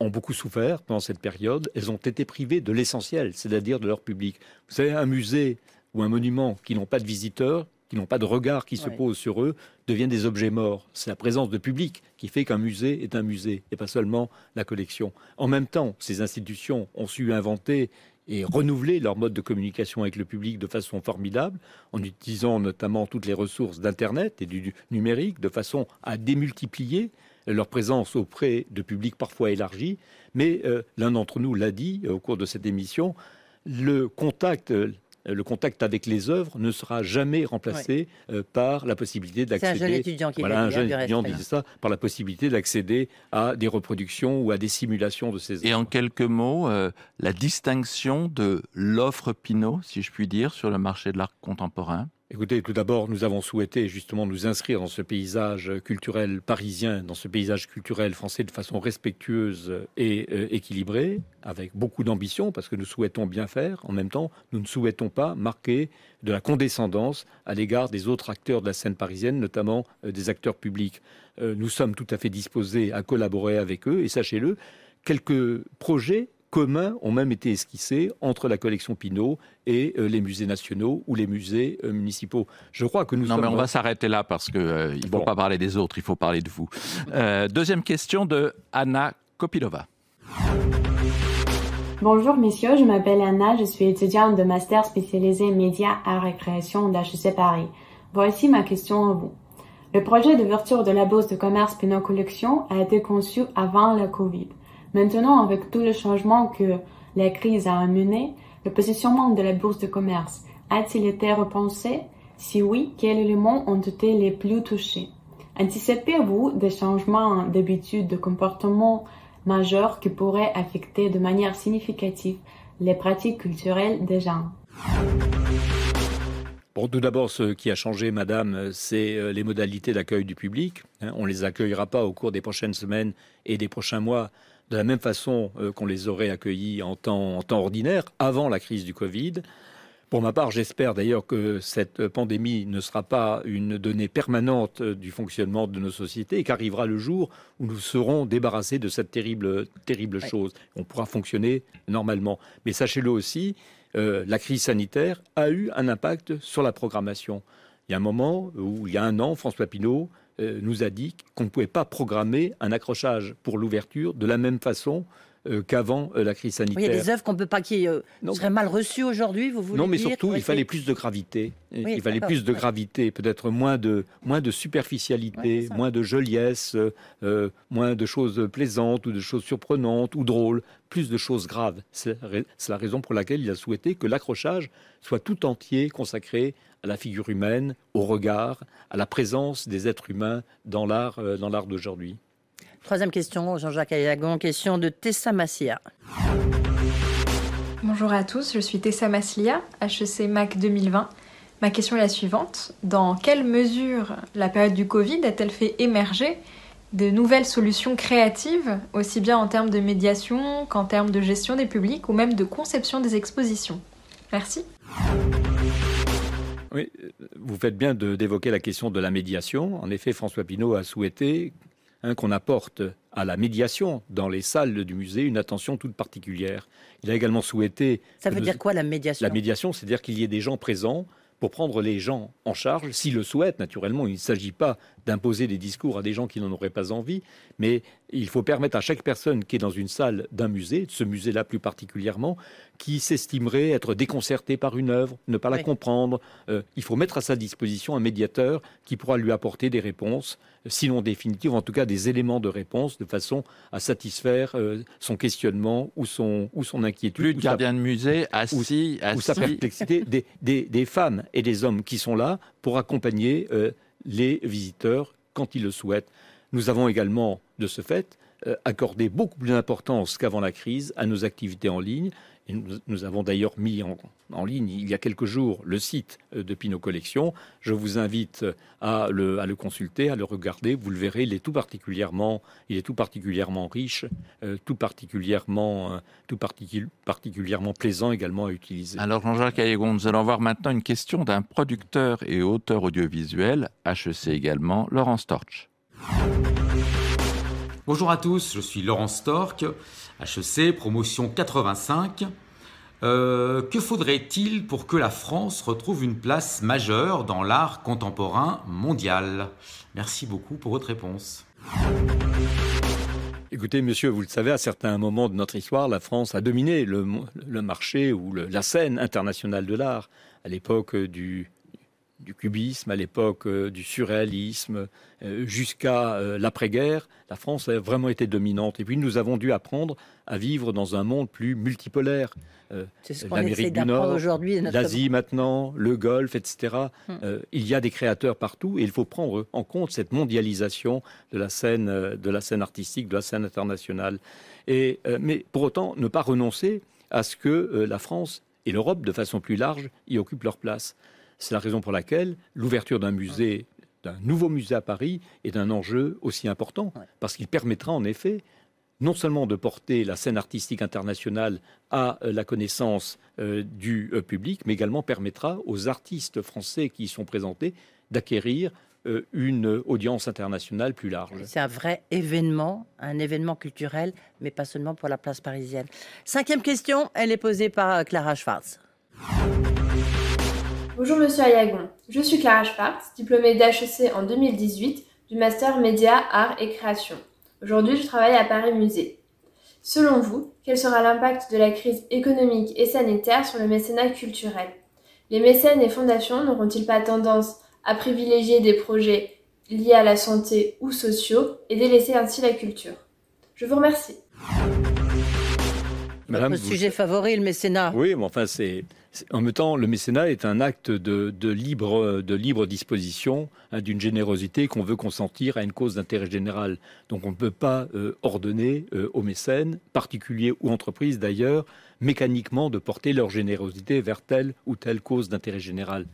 ont beaucoup souffert pendant cette période. Elles ont été privées de l'essentiel, c'est-à-dire de leur public. Vous savez, un musée ou un monument qui n'ont pas de visiteurs, qui n'ont pas de regard qui se pose sur eux, deviennent des objets morts. C'est la présence de public qui fait qu'un musée est un musée, et pas seulement la collection. En même temps, ces institutions ont su inventer et renouveler leur mode de communication avec le public de façon formidable, en utilisant notamment toutes les ressources d'Internet et du numérique, de façon à démultiplier leur présence auprès de publics parfois élargis. Mais euh, l'un d'entre nous l'a dit au cours de cette émission, le contact, le contact avec les œuvres ne sera jamais remplacé euh, par la possibilité d'accéder. C'est un jeune étudiant qui voilà, un jeune étudiant disait ça, par la possibilité d'accéder à des reproductions ou à des simulations de ces œuvres. Et en quelques mots, euh, la distinction de l'offre Pinot, si je puis dire, sur le marché de l'art contemporain Écoutez, tout d'abord, nous avons souhaité justement nous inscrire dans ce paysage culturel parisien, dans ce paysage culturel français de façon respectueuse et euh, équilibrée, avec beaucoup d'ambition, parce que nous souhaitons bien faire. En même temps, nous ne souhaitons pas marquer de la condescendance à l'égard des autres acteurs de la scène parisienne, notamment euh, des acteurs publics. Euh, nous sommes tout à fait disposés à collaborer avec eux, et sachez-le, quelques projets communs ont même été esquissés entre la collection Pinault et euh, les musées nationaux ou les musées euh, municipaux. Je crois que nous non, mais on va s'arrêter là parce qu'il euh, il ne faut pas parler des autres, il faut parler de vous. deuxième question de Anna Kopilova. Bonjour messieurs, je m'appelle Anna, je suis étudiante de master spécialisé médias, art et création d'HEC Paris. Voici ma question à vous. Le projet d'ouverture de la bourse de commerce Pinot Collection a été conçu avant la Covid. Maintenant, avec tous les changements que la crise a amenés, le positionnement de la bourse de commerce a-t-il été repensé? Si oui, quels éléments ont été les plus touchés? Anticipez-vous des changements d'habitude de comportement majeurs qui pourraient affecter de manière significative les pratiques culturelles des gens Bon, tout d'abord, ce qui a changé, madame, c'est euh, les modalités d'accueil du public. Hein. On ne les accueillera pas au cours des prochaines semaines et des prochains mois de la même façon euh, qu'on les aurait accueillis en temps, ordinaire, avant la crise du Covid. Pour ma part, j'espère d'ailleurs que cette pandémie ne sera pas une donnée permanente du fonctionnement de nos sociétés et qu'arrivera le jour où nous serons débarrassés de cette terrible, terrible chose. On pourra fonctionner normalement. Mais sachez-le aussi, euh, la crise sanitaire a eu un impact sur la programmation. Il y a un moment où, il y a un an, François Pinault euh, nous a dit qu'on ne pouvait pas programmer un accrochage pour l'ouverture de la même façon euh, qu'avant euh, la crise sanitaire. il y a des œuvres qu'on peut pas qui seraient mal reçues aujourd'hui, vous voulez Non, mais surtout, il fallait plus de gravité. il fallait plus de gravité, peut-être moins de moins de superficialité, moins de joliesse, moins de choses plaisantes ou de choses surprenantes ou drôles, plus de choses graves. C'est la raison pour laquelle il a souhaité que l'accrochage soit tout entier consacré à la figure humaine, au regard, à la présence des êtres humains dans l'art, euh, dans l'art d'aujourd'hui. Troisième question, Jean-Jacques Ayagon, question de Tessa Massia. Bonjour à tous, je suis Tessa Maslia, HEC MAC 2020. Ma question est la suivante. Dans quelle mesure la période du Covid a-t-elle fait émerger de nouvelles solutions créatives, aussi bien en termes de médiation qu'en termes de gestion des publics ou même de conception des expositions? Merci. Oui, vous faites bien d'évoquer la question de la médiation. En effet, François Pinault a souhaité hein, qu'on apporte à la médiation dans les salles du musée une attention toute particulière. Il a également souhaité... Ça veut dire quoi la médiation? La médiation, c'est-à-dire qu'il y ait des gens présents pour prendre les gens en charge, s'ils le souhaitent, naturellement. Il ne s'agit pas d'imposer des discours à des gens qui n'en auraient pas envie, mais il faut permettre à chaque personne qui est dans une salle d'un musée, de ce musée-là plus particulièrement, qui s'estimerait être déconcerté par une œuvre, ne pas la comprendre, euh, il faut mettre à sa disposition un médiateur qui pourra lui apporter des réponses, sinon définitives, en tout cas des éléments de réponse, de façon à satisfaire euh, son questionnement ou son, ou son inquiétude. Plus de gardien de musée assis, ou, sa perplexité, des, femmes et des hommes qui sont là pour accompagner euh, les visiteurs quand ils le souhaitent. Nous avons également, de ce fait, euh, accordé beaucoup plus d'importance qu'avant la crise à nos activités en ligne. Et nous, avons d'ailleurs mis en, ligne il y a quelques jours le site euh, de Pinot Collection. Je vous invite à le, à le, consulter, à le regarder. Vous le verrez, il est tout particulièrement, il est tout particulièrement riche, tout, particulièrement, tout particulièrement plaisant également à utiliser. Alors Jean-Jacques Ayagon, nous allons voir maintenant une question d'un producteur et auteur audiovisuel, HEC également, Laurent Storch. Bonjour à tous, je suis Laurent Stork, HEC, promotion 85. Euh, que faudrait-il pour que la France retrouve une place majeure dans l'art contemporain mondial? Merci beaucoup pour votre réponse. Écoutez, monsieur, vous le savez, à certains moments de notre histoire, la France a dominé le, marché ou la scène internationale de l'art. À l'époque du, du cubisme, à l'époque euh, du surréalisme, euh, jusqu'à euh, l'après-guerre, la France a vraiment été dominante. Et puis nous avons dû apprendre à vivre dans un monde plus multipolaire. C'est ce qu'on essaie d'apprendre aujourd'hui. L'Asie maintenant, le Golfe, etc. Hmm. il y a des créateurs partout et il faut prendre en compte cette mondialisation de la scène, de la scène artistique, de la scène internationale. Et, mais pour autant, ne pas renoncer à ce que la France et l'Europe, de façon plus large, y occupent leur place. C'est la raison pour laquelle l'ouverture d'un musée, d'un nouveau musée à Paris, est un enjeu aussi important, parce qu'il permettra en effet non seulement de porter la scène artistique internationale à euh, la connaissance euh, du euh, public, mais également permettra aux artistes français qui y sont présentés d'acquérir une audience internationale plus large. C'est un vrai événement, un événement culturel, mais pas seulement pour la place parisienne. Cinquième question, elle est posée par Clara Schwartz. Bonjour Monsieur Ayagon, je suis Clara Schwartz, diplômée d'HEC en 2018 du Master Média, Arts et Création. Aujourd'hui, je travaille à Paris Musée. Selon vous, quel sera l'impact de la crise économique et sanitaire sur le mécénat culturel? Les mécènes et fondations n'auront-ils pas tendance à privilégier des projets liés à la santé ou sociaux et délaisser ainsi la culture? Je vous remercie. Votre sujet favori, le mécénat. Oui, mais enfin, c'est en même temps, le mécénat est un acte de, libre, disposition, hein, d'une générosité qu'on veut consentir à une cause d'intérêt général. Donc on ne peut pas euh, ordonner euh, aux mécènes, particuliers ou entreprises d'ailleurs, mécaniquement de porter leur générosité vers telle ou telle cause d'intérêt général.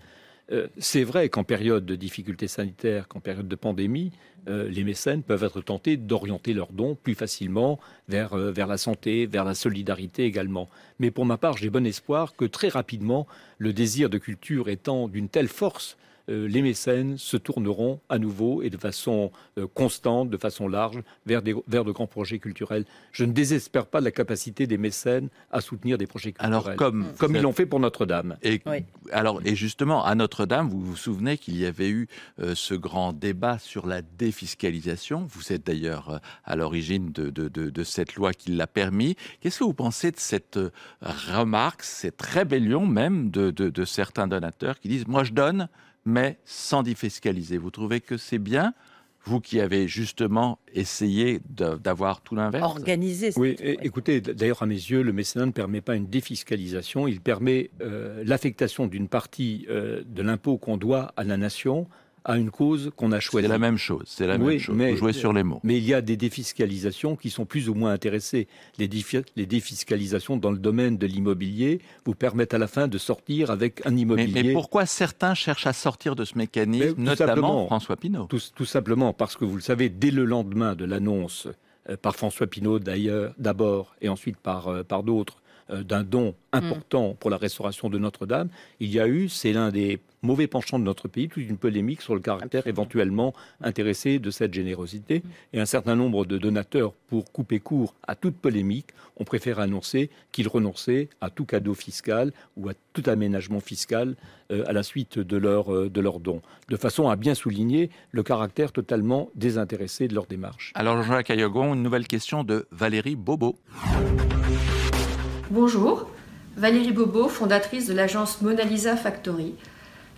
Euh, c'est vrai qu'en période de difficultés sanitaires, qu'en période de pandémie, euh, les mécènes peuvent être tentés d'orienter leurs dons plus facilement vers, euh, vers la santé, vers la solidarité également. Mais pour ma part, j'ai bon espoir que très rapidement, le désir de culture étant d'une telle force les mécènes se tourneront à nouveau et de façon euh, constante, de façon large, vers, vers de grands projets culturels. Je ne désespère pas de la capacité des mécènes à soutenir des projets culturels. Alors, comme, comme ils l'ont fait pour Notre-Dame. Et, alors, et justement, à Notre-Dame, vous vous souvenez qu'il y avait eu euh, ce grand débat sur la défiscalisation. Vous êtes d'ailleurs à l'origine de, de, de, cette loi qui l'a permis. Qu'est-ce que vous pensez de cette remarque, cette rébellion même de, de certains donateurs qui disent Moi, je donne mais sans défiscaliser. Vous trouvez que c'est bien vous qui avez justement essayé d'avoir tout l'inverse? Organisé. Oui, écoutez, d'ailleurs, à mes yeux, le mécénat ne permet pas une défiscalisation, il permet euh, l'affectation d'une partie euh, de l'impôt qu'on doit à la nation à une cause qu'on a choisie. C'est la même chose, c'est la même chose. Mais, Vous sur les mots. Mais il y a des défiscalisations qui sont plus ou moins intéressées. Les, les défiscalisations dans le domaine de l'immobilier vous permettent à la fin de sortir avec un immobilier. Mais, pourquoi certains cherchent à sortir de ce mécanisme, notamment François Pinault tout, tout, simplement parce que vous le savez, dès le lendemain de l'annonce, euh, par François Pinault d'ailleurs, d'abord, et ensuite par, euh, par d'autres, d'un don important pour la restauration de Notre-Dame, il y a eu, c'est l'un des mauvais penchant de notre pays, toute une polémique sur le caractère éventuellement intéressé de cette générosité. Et un certain nombre de donateurs, pour couper court à toute polémique, ont préféré annoncer qu'ils renonçaient à tout cadeau fiscal ou à tout aménagement fiscal euh, à la suite de leur, euh, de leur don, de façon à bien souligner le caractère totalement désintéressé de leur démarche. Alors Jean-Jacques Ayagon, une nouvelle question de Valérie Bobo. Bonjour, Valérie Bobo, fondatrice de l'agence Mona Lisa Factory.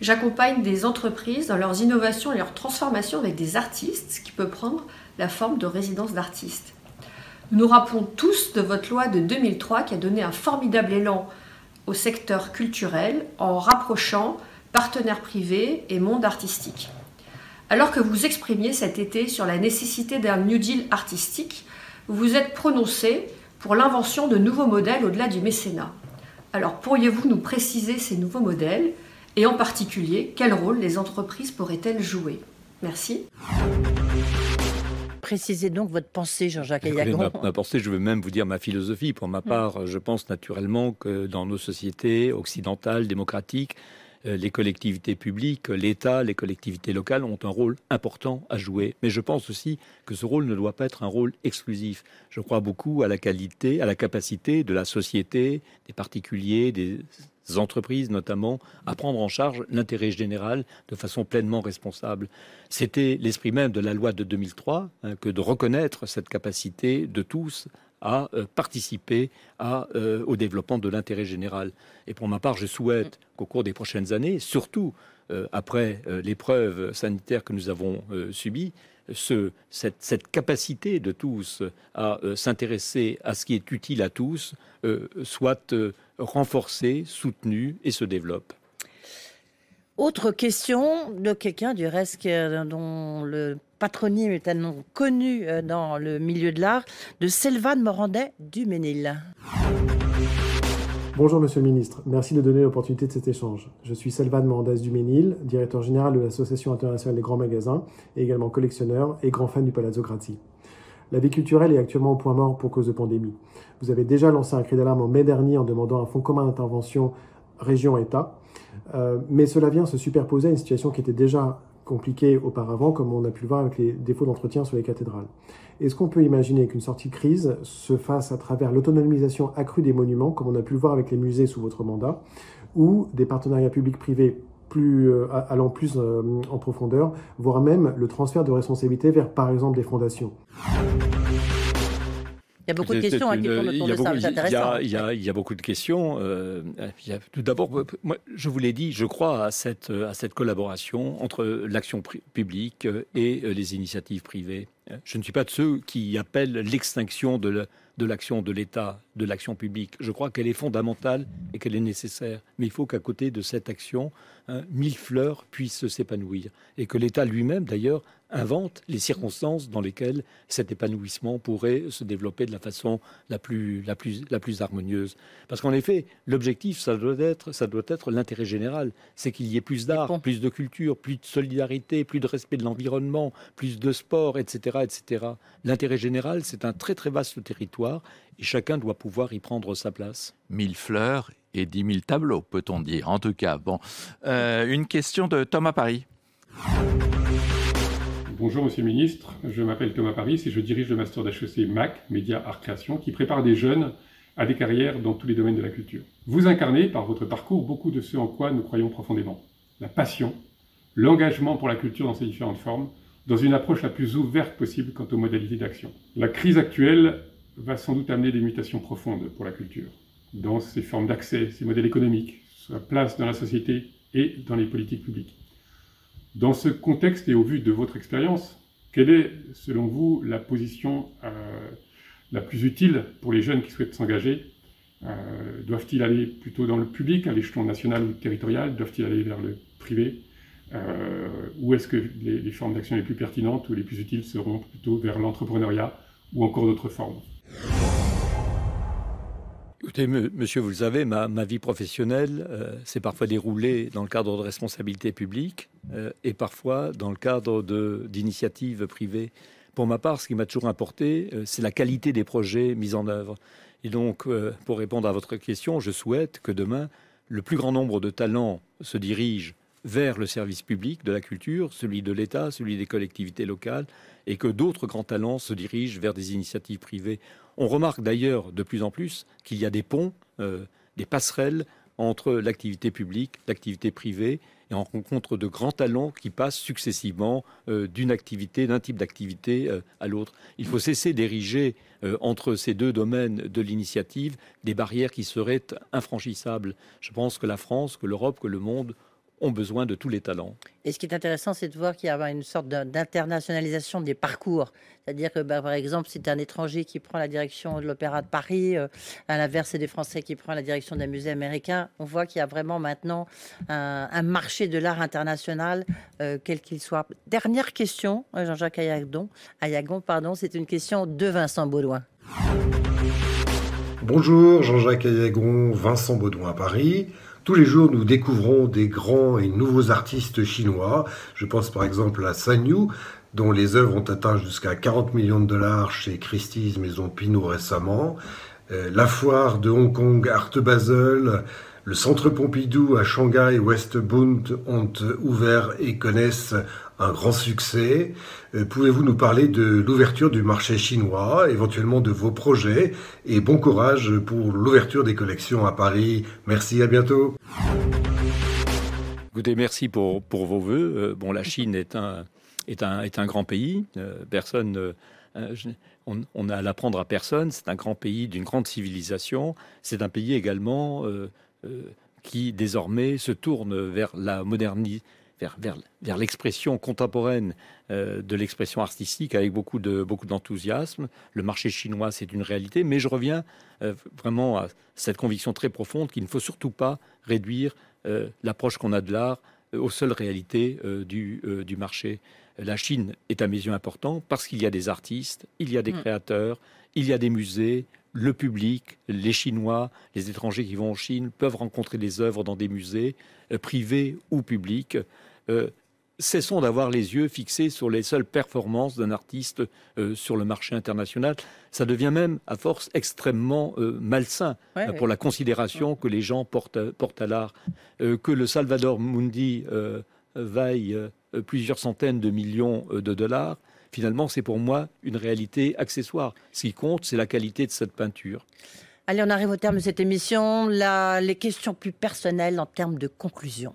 J'accompagne des entreprises dans leurs innovations et leurs transformations avec des artistes, qui peut prendre la forme de résidence d'artistes. Nous nous rappelons tous de votre loi de 2003 qui a donné un formidable élan au secteur culturel en rapprochant partenaires privés et monde artistique. Alors que vous exprimiez cet été sur la nécessité d'un New Deal artistique, vous vous êtes prononcé pour l'invention de nouveaux modèles au-delà du mécénat. Alors pourriez-vous nous préciser ces nouveaux modèles et en particulier, quel rôle les entreprises pourraient-elles jouer? Merci. Précisez donc votre pensée, Jean-Jacques Ayagon. Ma, ma, pensée, je veux même vous dire ma philosophie. Pour ma mm. part, je pense naturellement que dans nos sociétés occidentales, démocratiques, les collectivités publiques, l'État, les collectivités locales ont un rôle important à jouer. Mais je pense aussi que ce rôle ne doit pas être un rôle exclusif. Je crois beaucoup à la qualité, à la capacité de la société, des particuliers, des entreprises notamment, à prendre en charge l'intérêt général de façon pleinement responsable. C'était l'esprit même de la loi de 2003 hein, que de reconnaître cette capacité de tous à euh, participer euh, au développement de l'intérêt général. Et pour ma part, je souhaite qu'au cours des prochaines années, surtout euh, après l'épreuve sanitaire que nous avons subie, ce, cette, cette, capacité de tous à s'intéresser à ce qui est utile à tous soit renforcée, soutenue et se développe. Autre question de quelqu'un du reste dont le patronyme est tellement connu euh, dans le milieu de l'art, de Selvan Morandet du Ménil. Bonjour Monsieur le Ministre, merci de donner l'opportunité de cet échange. Je suis Selvan Morandet du Ménil, directeur général de l'Association internationale des grands magasins et également collectionneur et grand fan du Palazzo Grassi. La vie culturelle est actuellement au point mort pour cause de pandémie. Vous avez déjà lancé un cri d'alarme en mai dernier en demandant un fonds commun d'intervention région-État, euh, mais cela vient se superposer à une situation qui était déjà compliquée auparavant, comme on a pu le voir avec les défauts d'entretien sur les cathédrales. Est-ce qu'on peut imaginer qu'une sortie de crise se fasse à travers l'autonomisation accrue des monuments, comme on a pu le voir avec les musées sous votre mandat, ou des partenariats publics-privés euh, allant plus euh, en profondeur, voire même le transfert de responsabilité vers, par exemple, des fondations? Y a beaucoup de questions qui tournent autour de ça, c'est intéressant. Il y, a, beaucoup de questions. tout d'abord, moi, je vous l'ai dit, je crois à cette, à cette collaboration entre l'action publique et euh, les initiatives privées. Je ne suis pas de ceux qui appellent l'extinction de l'action de l'État, de l'action publique. Je crois qu'elle est fondamentale et qu'elle est nécessaire. Mais il faut qu'à côté de cette action, hein, mille fleurs puissent s'épanouir. Et que l'État lui-même, d'ailleurs, invente les circonstances dans lesquelles cet épanouissement pourrait se développer de la façon la plus, la plus, la plus harmonieuse. Parce qu'en effet, l'objectif, ça doit être, ça doit être l'intérêt général. C'est qu'il y ait plus d'art, plus de culture, plus de solidarité, plus de respect de l'environnement, plus de sport, etc., etc. L'intérêt général, c'est un très très vaste territoire et chacun doit pouvoir y prendre sa place. Mille fleurs et dix mille tableaux, peut-on dire. En tout cas, bon. Euh, une question de Thomas Paris. Bonjour Monsieur le Ministre, je m'appelle Thomas Paris et je dirige le master d'HEC MAC, Média Art Création, qui prépare des jeunes à des carrières dans tous les domaines de la culture. Vous incarnez, par votre parcours, beaucoup de ce en quoi nous croyons profondément. La passion, l'engagement pour la culture dans ses différentes formes, dans une approche la plus ouverte possible quant aux modalités d'action. La crise actuelle va sans doute amener des mutations profondes pour la culture, dans ses formes d'accès, ses modèles économiques, sa place dans la société et dans les politiques publiques. Dans ce contexte et au vu de votre expérience, quelle est, selon vous, la position euh, la plus utile pour les jeunes qui souhaitent s'engager? Euh, Doivent-ils aller plutôt dans le public, à l'échelon national ou territorial? Doivent-ils aller vers le privé? Euh, Ou est-ce que les, les formes d'action les plus pertinentes ou les plus utiles seront plutôt vers l'entrepreneuriat ou encore d'autres formes? Monsieur, vous le savez, ma, vie professionnelle euh, s'est parfois déroulée dans le cadre de responsabilités publiques euh, et parfois dans le cadre d'initiatives privées. Pour ma part, ce qui m'a toujours importé, c'est la qualité des projets mis en œuvre. Et donc, pour répondre à votre question, je souhaite que demain, le plus grand nombre de talents se dirigent vers le service public de la culture, celui de l'État, celui des collectivités locales, et que d'autres grands talents se dirigent vers des initiatives privées. On remarque d'ailleurs de plus en plus qu'il y a des ponts, des passerelles entre l'activité publique, l'activité privée, et on rencontre de grands talents qui passent successivement euh, d'une activité, d'un type d'activité euh, à l'autre. Il faut cesser d'ériger euh, entre ces deux domaines de l'initiative des barrières qui seraient infranchissables. Je pense que la France, que l'Europe, que le monde ont besoin de tous les talents. Et ce qui est intéressant, c'est de voir qu'il y a une sorte d'internationalisation des parcours. C'est-à-dire que, bah, par exemple, c'est un étranger qui prend la direction de l'Opéra de Paris, euh, à l'inverse, c'est des Français qui prennent la direction d'un musée américain, on voit qu'il y a vraiment maintenant un, marché de l'art international, euh, quel qu'il soit. Dernière question, euh, Jean-Jacques Ayagon, Ayagon pardon, c'est une question de Vincent Baudouin. Bonjour, Jean-Jacques Ayagon, Vincent Baudouin à Paris. Tous les jours, nous découvrons des grands et nouveaux artistes chinois. Je pense par exemple à San Yu, dont les œuvres ont atteint jusqu'à 40 millions de dollars chez Christie's Maison Pinot récemment. Euh, la foire de Hong Kong Art Basel, le centre Pompidou à Shanghai West Bund ont ouvert et connaissent un grand succès. Euh, pouvez-vous nous parler de l'ouverture du marché chinois, éventuellement de vos projets et bon courage pour l'ouverture des collections à Paris. Merci, à bientôt. Écoutez, merci pour, pour vos voeux. Euh, bon, la Chine est un, est un, est un grand pays. Euh, personne. on, a à l'apprendre à personne. C'est un grand pays d'une grande civilisation. C'est un pays également qui désormais se tourne vers la modernité vers, l'expression contemporaine euh, de l'expression artistique avec beaucoup de beaucoup d'enthousiasme. Le marché chinois, c'est une réalité, mais je reviens euh, vraiment à cette conviction très profonde qu'il ne faut surtout pas réduire euh, l'approche qu'on a de l'art aux seules réalités du, du marché. La Chine est à mes yeux important parce qu'il y a des artistes, il y a des mm. créateurs, il y a des musées, le public, les Chinois, les étrangers qui vont en Chine peuvent rencontrer des œuvres dans des musées, privés ou publics. Euh, cessons d'avoir les yeux fixés sur les seules performances d'un artiste euh, sur le marché international. Ça devient même, à force, extrêmement euh, malsain pour la considération que les gens portent, à l'art. que le Salvador Mundi vaille plusieurs centaines de millions de dollars, finalement, c'est pour moi une réalité accessoire. Ce qui compte, c'est la qualité de cette peinture. Allez, on arrive au terme de cette émission. les questions plus personnelles en termes de conclusion.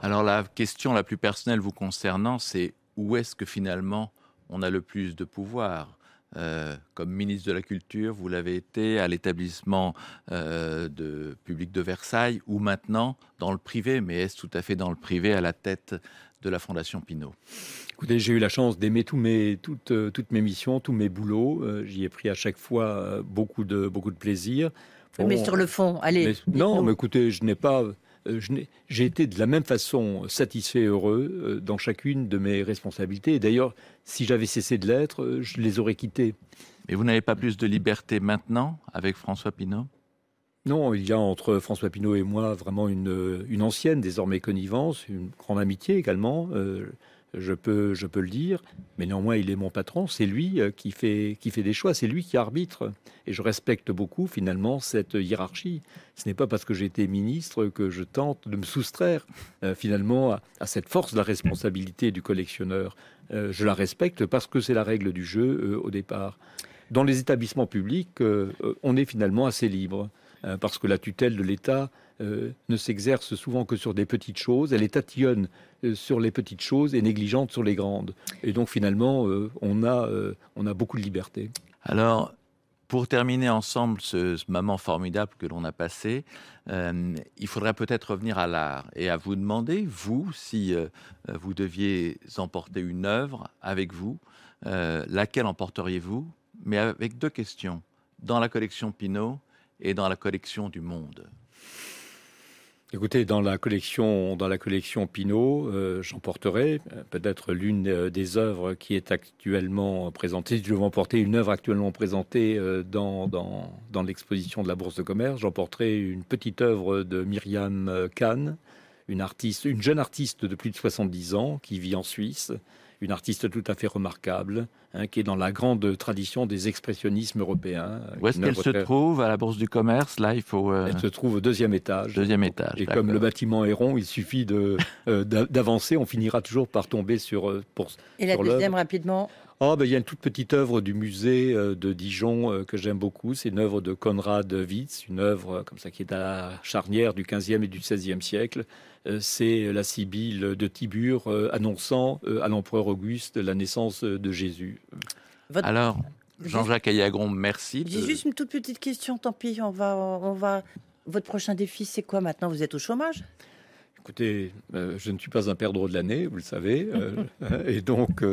Alors la question la plus personnelle vous concernant, c'est où est-ce que finalement on a le plus de pouvoir? Euh, comme ministre de la Culture, vous l'avez été à l'établissement euh, de public de Versailles ou maintenant dans le privé, mais est-ce tout à fait dans le privé à la tête de la Fondation Pinault? Écoutez, j'ai eu la chance d'aimer mes, toutes, euh, toutes, mes missions, tous mes boulots. J'y ai pris à chaque fois beaucoup de, beaucoup de plaisir. mais sur le fond, allez. non, mais écoutez, je n'ai pas euh, j'ai été de la même façon satisfait et heureux euh, dans chacune de mes responsabilités. Et d'ailleurs, si j'avais cessé de l'être, euh, je les aurais quittées. Mais vous n'avez pas plus de liberté maintenant avec François Pinault? Non, il y a entre François Pinault et moi vraiment une, une ancienne, désormais connivence, une grande amitié également je peux, je peux le dire, mais néanmoins il est mon patron, c'est lui euh, qui fait, qui fait des choix, c'est lui qui arbitre, et je respecte beaucoup finalement cette hiérarchie. Ce n'est pas parce que j'ai été ministre que je tente de me soustraire euh, finalement à, cette force de la responsabilité du collectionneur. Euh, je la respecte parce que c'est la règle du jeu au départ. Dans les établissements publics, on est finalement assez libre, parce que la tutelle de l'État ne s'exerce souvent que sur des petites choses. Elle est tatillonne sur les petites choses et négligente sur les grandes. Et donc finalement, euh, on, a, on a beaucoup de liberté. Alors, pour terminer ensemble ce, moment formidable que l'on a passé, il faudrait peut-être revenir à l'art et à vous demander, vous, si vous deviez emporter une œuvre avec vous, laquelle emporteriez-vous Mais avec deux questions, dans la collection Pinault et dans la collection du Monde. Écoutez, dans la collection, dans la collection Pinault, euh, j'emporterai euh, peut-être l'une euh, des œuvres qui est actuellement présentée. Je vais emporter une œuvre actuellement présentée dans, dans, dans l'exposition de la Bourse de commerce. J'emporterai une petite œuvre de Myriam Kahn, une artiste, une jeune artiste de plus de 70 ans qui vit en Suisse, une artiste tout à fait remarquable, hein, qui est dans la grande tradition des expressionnismes européens. Où est-ce qu'elle se trouve? À la Bourse du Commerce Là, il faut. Euh, Elle se trouve au deuxième étage. Deuxième étage. Et comme le bâtiment est rond, il suffit de, euh, d'avancer. On finira toujours par tomber sur. Euh, pour, Et la deuxième, rapidement Oh, ben, il y a une toute petite œuvre du musée de Dijon que j'aime beaucoup. C'est une œuvre de Konrad Witz, une œuvre comme ça qui est à la charnière du 15e et du 16e siècle. Euh, c'est la Sibylle de Tibur euh, annonçant euh, à l'empereur Auguste la naissance de Jésus. Alors, Jean-Jacques Ayagon, merci. J'ai juste une toute petite question, tant pis, on va, on va... Votre prochain défi, c'est quoi maintenant? Vous êtes au chômage? Écoutez, je ne suis pas un perdreau de l'année, vous le savez, [laughs] et donc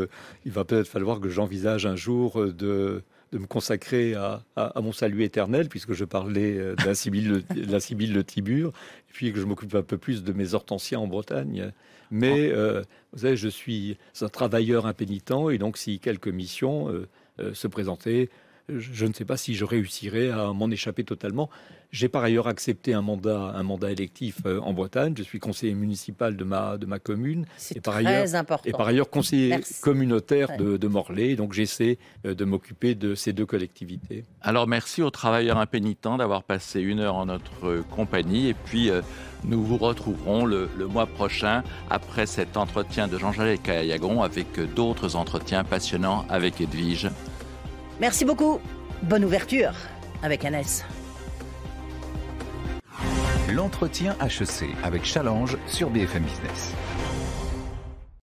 il va peut-être falloir que j'envisage un jour de de me consacrer à, mon salut éternel, puisque je parlais euh, de la Sibylle, la Sibylle de Tibur, et puis que je m'occupe un peu plus de mes hortensias en Bretagne. Mais euh, vous savez, je suis un travailleur impénitent, et donc si quelques missions euh, se présentaient, je ne sais pas si je réussirai à m'en échapper totalement. J'ai par ailleurs accepté un mandat, un mandat électif euh, en Bretagne. Je suis conseiller municipal de ma, de ma commune. C'est très ailleurs, important. Et par ailleurs conseiller communautaire de, de, Morlaix. Donc j'essaie euh, de m'occuper de ces deux collectivités. Alors merci aux travailleurs impénitents d'avoir passé une heure en notre compagnie. Et puis euh, nous vous retrouverons le, le, mois prochain après cet entretien de Jean-Jacques Ayagon avec d'autres entretiens passionnants avec Edwige. Merci beaucoup. Bonne ouverture avec Annès. L'entretien HEC avec Challenge sur BFM Business.